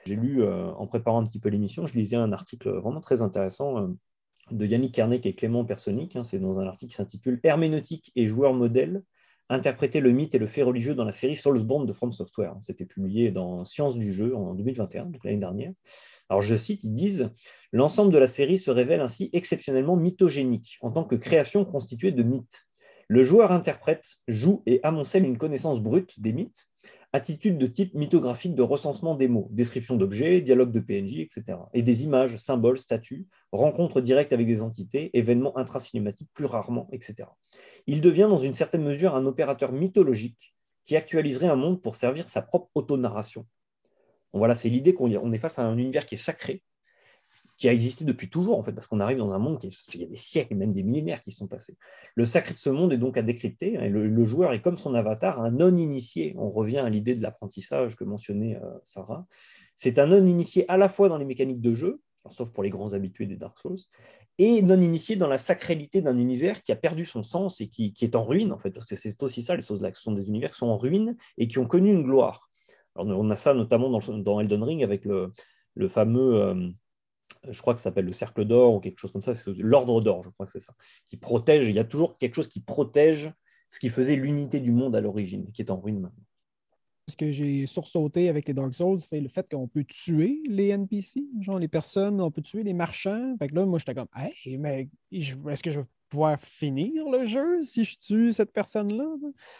J'ai lu, euh, en préparant un petit peu l'émission, je lisais un article vraiment très intéressant euh, de Yannick Kernek et Clément Personic. Hein, C'est dans un article qui s'intitule Herméneutique et joueur modèle interpréter le mythe et le fait religieux dans la série Soulsborne de From Software. C'était publié dans Sciences du jeu en 2021, donc l'année dernière. Alors je cite, ils disent L'ensemble de la série se révèle ainsi exceptionnellement mythogénique, en tant que création constituée de mythes. Le joueur interprète, joue et amoncelle une connaissance brute des mythes, attitude de type mythographique de recensement des mots, description d'objets, dialogue de PNJ, etc. Et des images, symboles, statues, rencontres directes avec des entités, événements intracinématiques plus rarement, etc. Il devient dans une certaine mesure un opérateur mythologique qui actualiserait un monde pour servir sa propre autonarration. Voilà, c'est l'idée qu'on est face à un univers qui est sacré, qui a existé depuis toujours, en fait, parce qu'on arrive dans un monde qui est, il y a des siècles, même des millénaires qui sont passés. Le sacré de ce monde est donc à décrypter, et le, joueur est comme son avatar, un non-initié. On revient à l'idée de l'apprentissage que mentionnait euh, Sarah. C'est un non-initié à la fois dans les mécaniques de jeu, sauf pour les grands habitués des Dark Souls, et non-initié dans la sacralité d'un univers qui a perdu son sens et qui, est en ruine, en fait, parce que c'est aussi ça, les choses là, ce sont des univers qui sont en ruine et qui ont connu une gloire. Alors, on a ça notamment dans, Elden Ring avec le, le fameux... Euh, je crois que ça s'appelle le cercle d'or ou quelque chose comme ça, c'est l'ordre d'or, je crois que c'est ça, qui protège, il y a toujours quelque chose qui protège ce qui faisait l'unité du monde à l'origine, qui est en ruine maintenant. Ce que j'ai sursauté avec les Dark Souls, c'est le fait qu'on peut tuer les NPC, genre les personnes, on peut tuer les marchands. Fait que là, moi, j'étais comme, hey, mais est-ce que je pouvoir finir le jeu si je tue cette personne-là?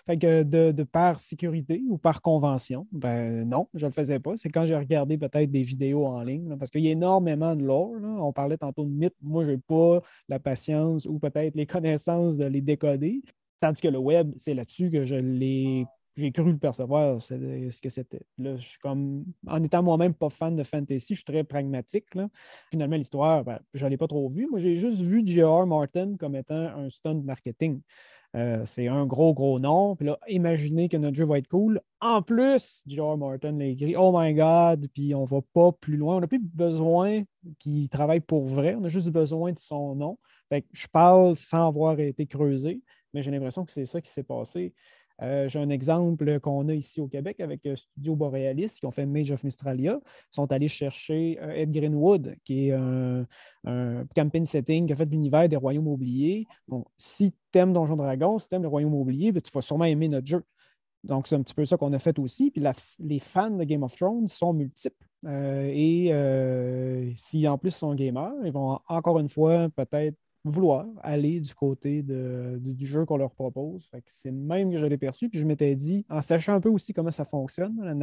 Fait que de, par sécurité ou par convention, ben non, je le faisais pas. C'est quand j'ai regardé peut-être des vidéos en ligne, parce qu'il y a énormément de lore. On parlait tantôt de mythes. Moi, je n'ai pas la patience ou peut-être les connaissances de les décoder. Tandis que le web, c'est là-dessus que je l'ai j'ai cru le percevoir, ce que c'était. Là, je suis comme, en étant moi-même pas fan de fantasy, je suis très pragmatique. Finalement, l'histoire, ben, je ne l'ai pas trop vue. Moi, j'ai juste vu J.R. Martin comme étant un stunt marketing. Euh, c'est un gros, gros nom. Puis là, imaginez que notre jeu va être cool. En plus, J.R. Martin l'a écrit. Oh my God! Puis on va pas plus loin. On n'a plus besoin qu'il travaille pour vrai. On a juste besoin de son nom. Fait je parle sans avoir été creusé, mais j'ai l'impression que c'est ça qui s'est passé. Euh, j'ai un exemple qu'on a ici au Québec avec euh, Studio Borealis qui ont fait Mage of Mistralia. Ils sont allés chercher euh, Ed Greenwood, qui est un, campaign setting qui a fait l'univers des Royaumes oubliés. Bon, si tu aimes Donjon Dragon, si tu aimes le Royaume oublié, ben, tu vas sûrement aimer notre jeu. Donc, c'est un petit peu ça qu'on a fait aussi. Puis les fans de Game of Thrones sont multiples. et si en plus sont gamers, ils vont encore une fois peut-être vouloir aller du côté du jeu qu'on leur propose. C'est même que je l'ai perçu. Puis je m'étais dit, en sachant un peu aussi comment ça fonctionne,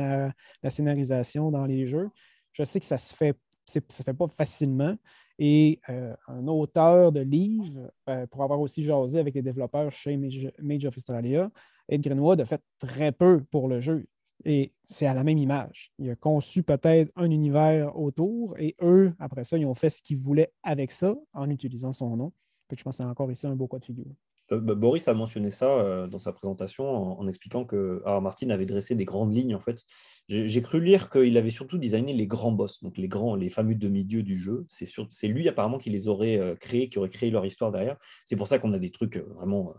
la, scénarisation dans les jeux, je sais que ça se fait, se fait pas facilement. Et euh, un auteur de livres, euh, pour avoir aussi jasé avec les développeurs chez Mage, of Australia, Ed Greenwood a fait très peu pour le jeu. Et c'est à la même image. Il a conçu peut-être un univers autour et eux, après ça, ils ont fait ce qu'ils voulaient avec ça en utilisant son nom. je pense que c'est encore ici un beau cas de figure. Euh, bah, Boris a mentionné ça euh, dans sa présentation en, expliquant que alors Martin avait dressé des grandes lignes en fait. J'ai cru lire qu'il avait surtout designé les grands boss, donc les grands, les fameux demi-dieux du jeu. C'est lui apparemment qui les aurait euh, créés, qui aurait créé leur histoire derrière. C'est pour ça qu'on a des trucs vraiment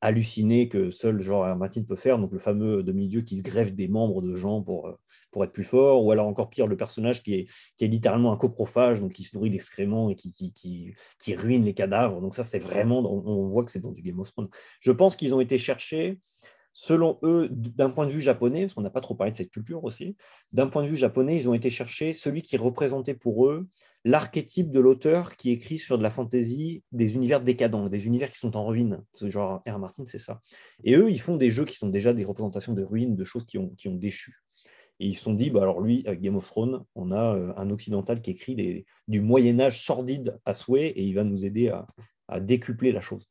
halluciné que seul genre Martin peut faire, donc le fameux demi-dieu qui se greffe des membres de gens pour, euh, être plus fort, ou alors encore pire, le personnage qui est, littéralement un coprophage, donc qui se nourrit d'excréments et qui, ruine les cadavres. Donc ça, c'est vraiment, on, voit que c'est dans du Game of Thrones. Je pense qu'ils ont été cherchés selon eux, d'un point de vue japonais, parce qu'on n'a pas trop parlé de cette culture aussi, d'un point de vue japonais, ils ont été chercher celui qui représentait pour eux l'archétype de l'auteur qui écrit sur de la fantaisie des univers décadents, des univers qui sont en ruine. Ce genre R. Martin, c'est ça. Et eux, ils font des jeux qui sont déjà des représentations de ruines, de choses qui ont, déchu. Et ils se sont dit, bah alors lui, avec Game of Thrones, on a euh, un occidental qui écrit du Moyen Âge sordide à souhait et il va nous aider à décupler la chose.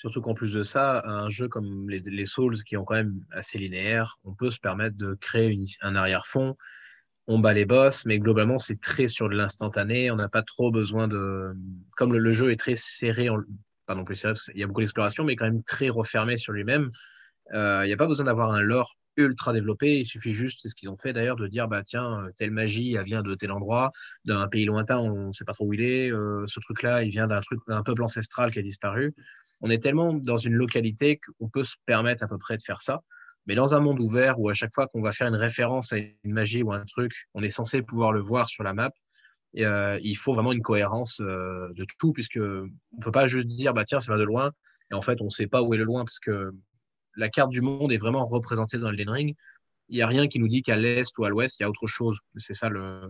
Surtout qu'en plus de ça, un jeu comme les, Souls, qui ont quand même assez linéaire, on peut se permettre de créer un arrière-fond. On bat les boss, mais globalement, c'est très sur de l'instantané. On n'a pas trop besoin de. Comme le, jeu est très serré, pas non plus serré, il y a beaucoup d'exploration, mais quand même très refermé sur lui-même. Euh, il n'y a pas besoin d'avoir un lore ultra développé. Il suffit juste, c'est ce qu'ils ont fait d'ailleurs, de dire bah tiens, telle magie, elle vient de tel endroit, d'un pays lointain, on ne sait pas trop où il est. Euh, ce truc-là, il vient d'un truc, d'un peuple ancestral qui a disparu on est tellement dans une localité qu'on peut se permettre à peu près de faire ça. Mais dans un monde ouvert où à chaque fois qu'on va faire une référence à une magie ou un truc, on est censé pouvoir le voir sur la map, euh, il faut vraiment une cohérence euh, de tout, puisque on peut pas juste dire bah tiens ça va de loin, et en fait on sait pas où est le loin, parce que la carte du monde est vraiment représentée dans le Ring. Il n'y a rien qui nous dit qu'à l'est ou à l'ouest il y a autre chose. C'est ça le.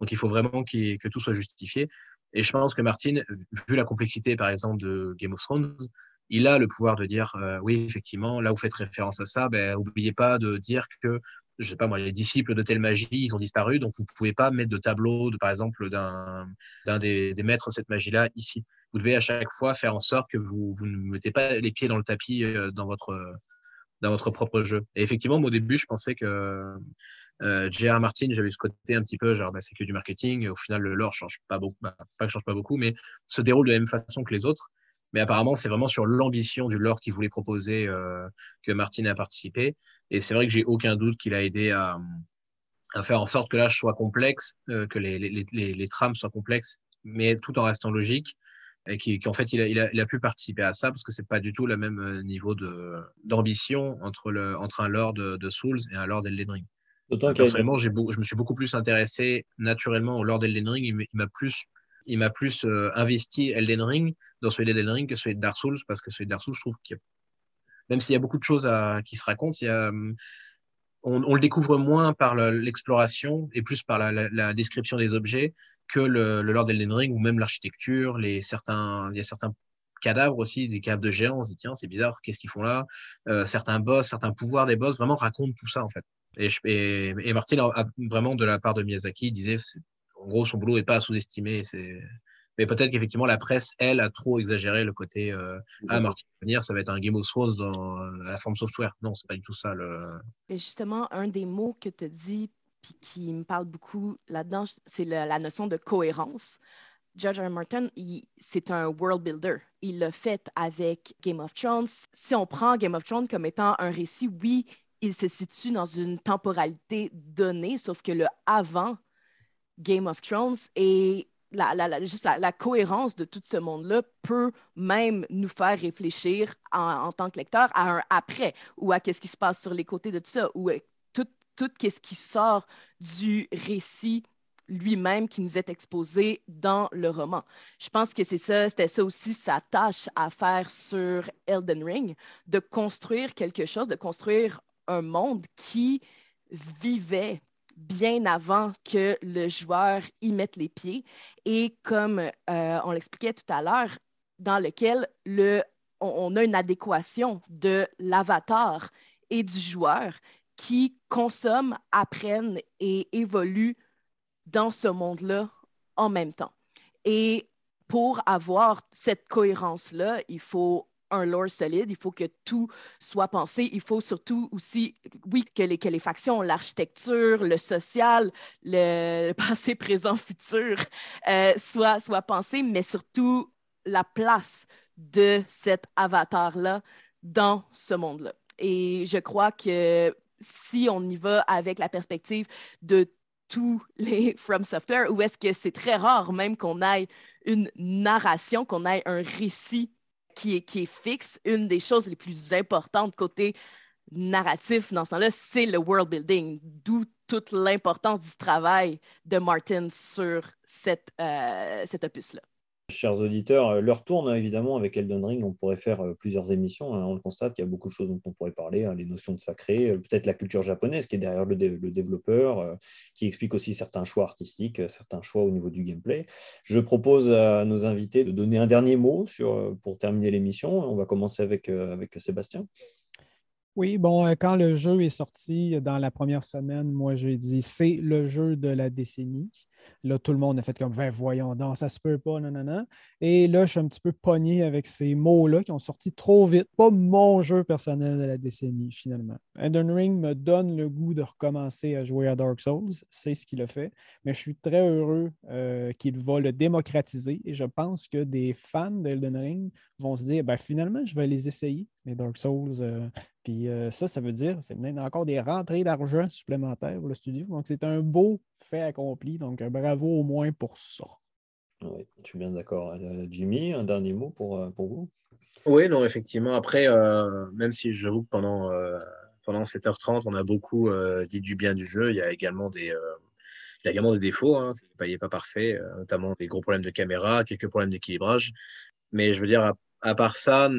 Donc il faut vraiment que tout soit justifié. Et je pense que Martin, vu la complexité, par exemple, de Game of Thrones, il a le pouvoir de dire euh, oui, effectivement, là où vous faites référence à ça, ben, n'oubliez pas de dire que, je sais pas moi, les disciples de telle magie, ils ont disparu, donc vous pouvez pas mettre de tableau, de, par exemple, d'un des, des, maîtres de cette magie-là ici. Vous devez à chaque fois faire en sorte que vous, vous ne mettez pas les pieds dans le tapis euh, dans votre, dans votre propre jeu. Et effectivement, au début, je pensais que euh, J.R. Martin, j'avais ce côté un petit peu, genre, bah, c'est que du marketing. Au final, le lore change pas beaucoup, bah, pas change pas beaucoup, mais se déroule de la même façon que les autres. Mais apparemment, c'est vraiment sur l'ambition du lore qu'il voulait proposer euh, que Martin a participé. Et c'est vrai que j'ai aucun doute qu'il a aidé à, à, faire en sorte que l'âge soit complexe, euh, que les, les, les, les, trames soient complexes, mais tout en restant logique. Et qu'en fait, il a, il, a, il a, pu participer à ça parce que c'est pas du tout le même euh, niveau d'ambition entre, entre un lore de, de Souls et un lore d'Elden. Personnellement, je me suis beaucoup plus intéressé naturellement au Lord Elden Ring. Il m'a plus il m'a plus investi Elden Ring dans celui d'Elden Ring que celui de Dark Souls, parce que celui de Dark Souls, je trouve qu'il même s'il y a beaucoup de choses à, qui se racontent, il y a, on, le découvre moins par l'exploration et plus par la, description des objets que le, le Lord d'Elden Ring ou même l'architecture, les certains, il y a certains cadavres aussi, des cadavres de géants. On se dit, tiens, c'est bizarre, qu'est-ce qu'ils font là? Euh, Certains boss, certains pouvoirs des boss vraiment racontent tout ça, en fait. Et, et, et Martin, a, vraiment, de la part de Miyazaki, disait, en gros, son boulot n'est pas à sous-estimer. Mais peut-être qu'effectivement, la presse, elle, a trop exagéré le côté euh, Ah, Martin venir, ça va être un Game of Thrones dans la forme software. Non, c'est pas du tout ça. Le... Mais justement, un des mots que tu dit, puis qui me parle beaucoup là-dedans, c'est la, notion de cohérence. George R. R. Martin, c'est un world builder. Il l'a fait avec Game of Thrones. Si on prend Game of Thrones comme étant un récit, oui, il se situe dans une temporalité donnée, sauf que le avant Game of Thrones et la, juste la, cohérence de tout ce monde-là peut même nous faire réfléchir en, tant que lecteur à un après ou à qu'est-ce qui se passe sur les côtés de tout ça ou tout, tout qu'est-ce qui sort du récit lui-même qui nous est exposé dans le roman. Je pense que c'est ça, c'était ça aussi sa tâche à faire sur Elden Ring, de construire quelque chose, de construire un monde qui vivait bien avant que le joueur y mette les pieds et comme euh, on l'expliquait tout à l'heure, dans lequel le, on, a une adéquation de l'avatar et du joueur qui consomment, apprennent et évoluent dans ce monde-là en même temps. Et pour avoir cette cohérence-là, il faut un lore solide, il faut que tout soit pensé, il faut surtout aussi, oui, que les, que factions, l'architecture, le social, le passé, présent, futur euh, soient, soient pensés, mais surtout la place de cet avatar-là dans ce monde-là. Et je crois que si on y va avec la perspective de tous les From Software ou est-ce que c'est très rare même qu'on ait une narration, qu'on ait un récit qui est, fixe? Une des choses les plus importantes côté narratif dans ce temps-là, c'est le world building, d'où toute l'importance du travail de Martin sur euh, cet opus-là. Chers auditeurs, euh, leur tourne évidemment avec Elden Ring. On pourrait faire euh, plusieurs émissions. Hein. On le constate, il y a beaucoup de choses dont on pourrait parler, hein, les notions de sacré, euh, peut-être la culture japonaise qui est derrière le, développeur, qui explique aussi certains choix artistiques, certains choix au niveau du gameplay. Je propose à nos invités de donner un dernier mot pour terminer l'émission. On va commencer avec Sébastien. Oui, bon, quand le jeu est sorti dans la première semaine, moi j'ai dit c'est le jeu de la décennie. Là, tout le monde a fait comme ben, voyons donc, ça se peut pas, non, non, non. Et là, je suis un petit peu pogné avec ces mots-là qui ont sorti trop vite. Pas mon jeu personnel de la décennie, finalement. Elden Ring me donne le goût de recommencer à jouer à Dark Souls. C'est ce qu'il a fait. Mais je suis très heureux euh, qu'il va le démocratiser. Et je pense que des fans d'Elden Ring vont se dire ben, finalement, je vais les essayer, les Dark Souls. Euh, puis euh, ça, ça veut dire c'est encore des rentrées d'argent supplémentaires pour le studio. Donc, c'est un beau fait accompli. Donc, bravo au moins pour ça. Oui, je suis bien d'accord. Euh, Jimmy, un dernier mot pour, euh, pour vous? Oui, non, effectivement. Après, même si j'avoue que pendant, pendant 7h30, on a beaucoup dit du bien du jeu, il y a également des, il y a également des défauts. Hein. Il n'est pas, parfait, notamment des gros problèmes de caméra, quelques problèmes d'équilibrage. Mais je veux dire, à part ça,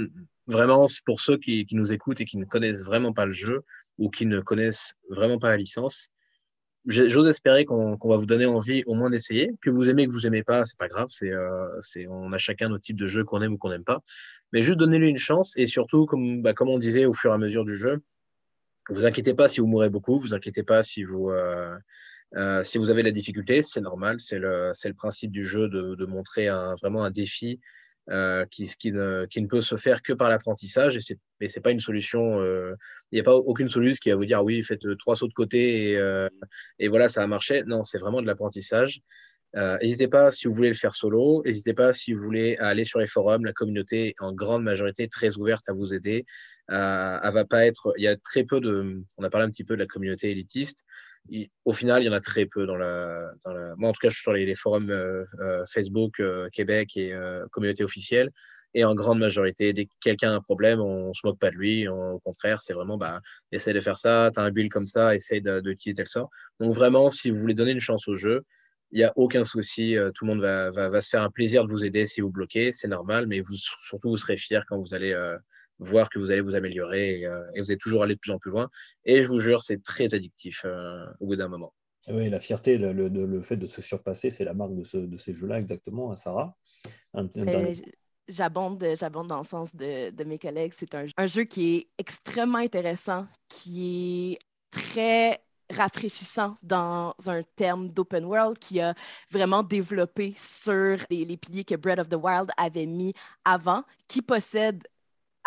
vraiment, pour ceux qui, qui, nous écoutent et qui ne connaissent vraiment pas le jeu ou qui ne connaissent vraiment pas la licence, j'ose espérer qu'on va vous donner envie au moins d'essayer. Que vous aimez, que vous aimez pas, c'est pas grave. C'est, euh, on a chacun notre type de jeu qu'on aime ou qu'on n'aime pas. Mais juste donnez-lui une chance et surtout, comme, bah, comme on disait au fur et à mesure du jeu, vous inquiétez pas si vous mourrez beaucoup, vous inquiétez pas si vous, euh, euh, si vous avez la difficulté, c'est normal. C'est le, le principe du jeu de, de montrer un, vraiment un défi euh, qui, ne, peut se faire que par l'apprentissage. Et c'est, mais pas une solution. Euh, il n'y a pas aucune solution qui va vous dire oui, faites euh, trois sauts de côté et, euh, et voilà, ça a marché. Non, c'est vraiment de l'apprentissage. N'hésitez pas si vous voulez le faire solo. N'hésitez pas si vous voulez aller sur les forums. La communauté est en grande majorité très ouverte à vous aider. elle va pas être. Il y a très peu de. On a parlé un petit peu de la communauté élitiste au final, il y en a très peu dans la. Moi, en tout cas, je suis sur les, forums euh, euh, Facebook, euh, Québec et communauté officielle. Et en grande majorité, dès que quelqu'un a un problème, on ne se moque pas de lui. au contraire, c'est vraiment, bah, essaye de faire ça, tu as un build comme ça, essaye d'utiliser tel sort. Donc, vraiment, si vous voulez donner une chance au jeu, il n'y a aucun souci. tout le monde va, va, va, se faire un plaisir de vous aider si vous bloquez. C'est normal, mais vous, surtout, vous serez fiers quand vous allez voir que vous allez vous améliorer et, vous allez toujours aller de plus en plus loin. Et je vous jure, c'est très addictif au bout d'un moment. Oui, la fierté, le, le, fait de se surpasser, c'est la marque de, ce, de ces jeux-là, exactement, à hein, Sarah. J'abonde, j'abonde dans le sens de, de mes collègues. C'est un, un, jeu qui est extrêmement intéressant, qui est très rafraîchissant dans un terme d'open world qui a vraiment développé sur les, les, piliers que Breath of the Wild avait mis avant, qui possède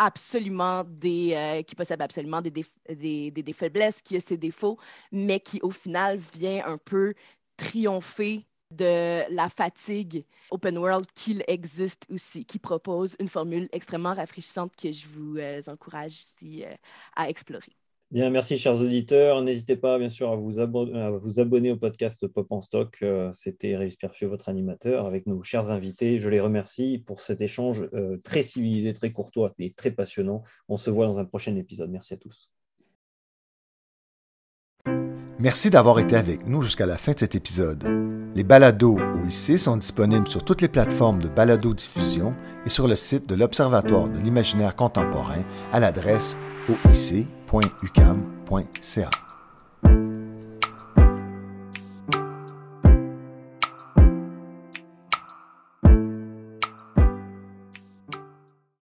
absolument des, euh, qui possède absolument des, faiblesses, qui a ses défauts, mais qui au final vient un peu triompher de la fatigue open world qu'il existe aussi, qui propose une formule extrêmement rafraîchissante que je vous euh, encourage ici euh, à explorer. Bien, merci chers auditeurs. N'hésitez pas bien sûr à vous, abonner, au podcast Pop en Stock. Euh, c'était Régis Perfieux, votre animateur, avec nos chers invités. Je les remercie pour cet échange euh, très civilisé, très courtois et très passionnant. On se voit dans un prochain épisode. Merci à tous. Merci d'avoir été avec nous jusqu'à la fin de cet épisode. Les balados OIC sont disponibles sur toutes les plateformes de balado-diffusion et sur le site de l'Observatoire de l'imaginaire contemporain à l'adresse oic.ucam.ca.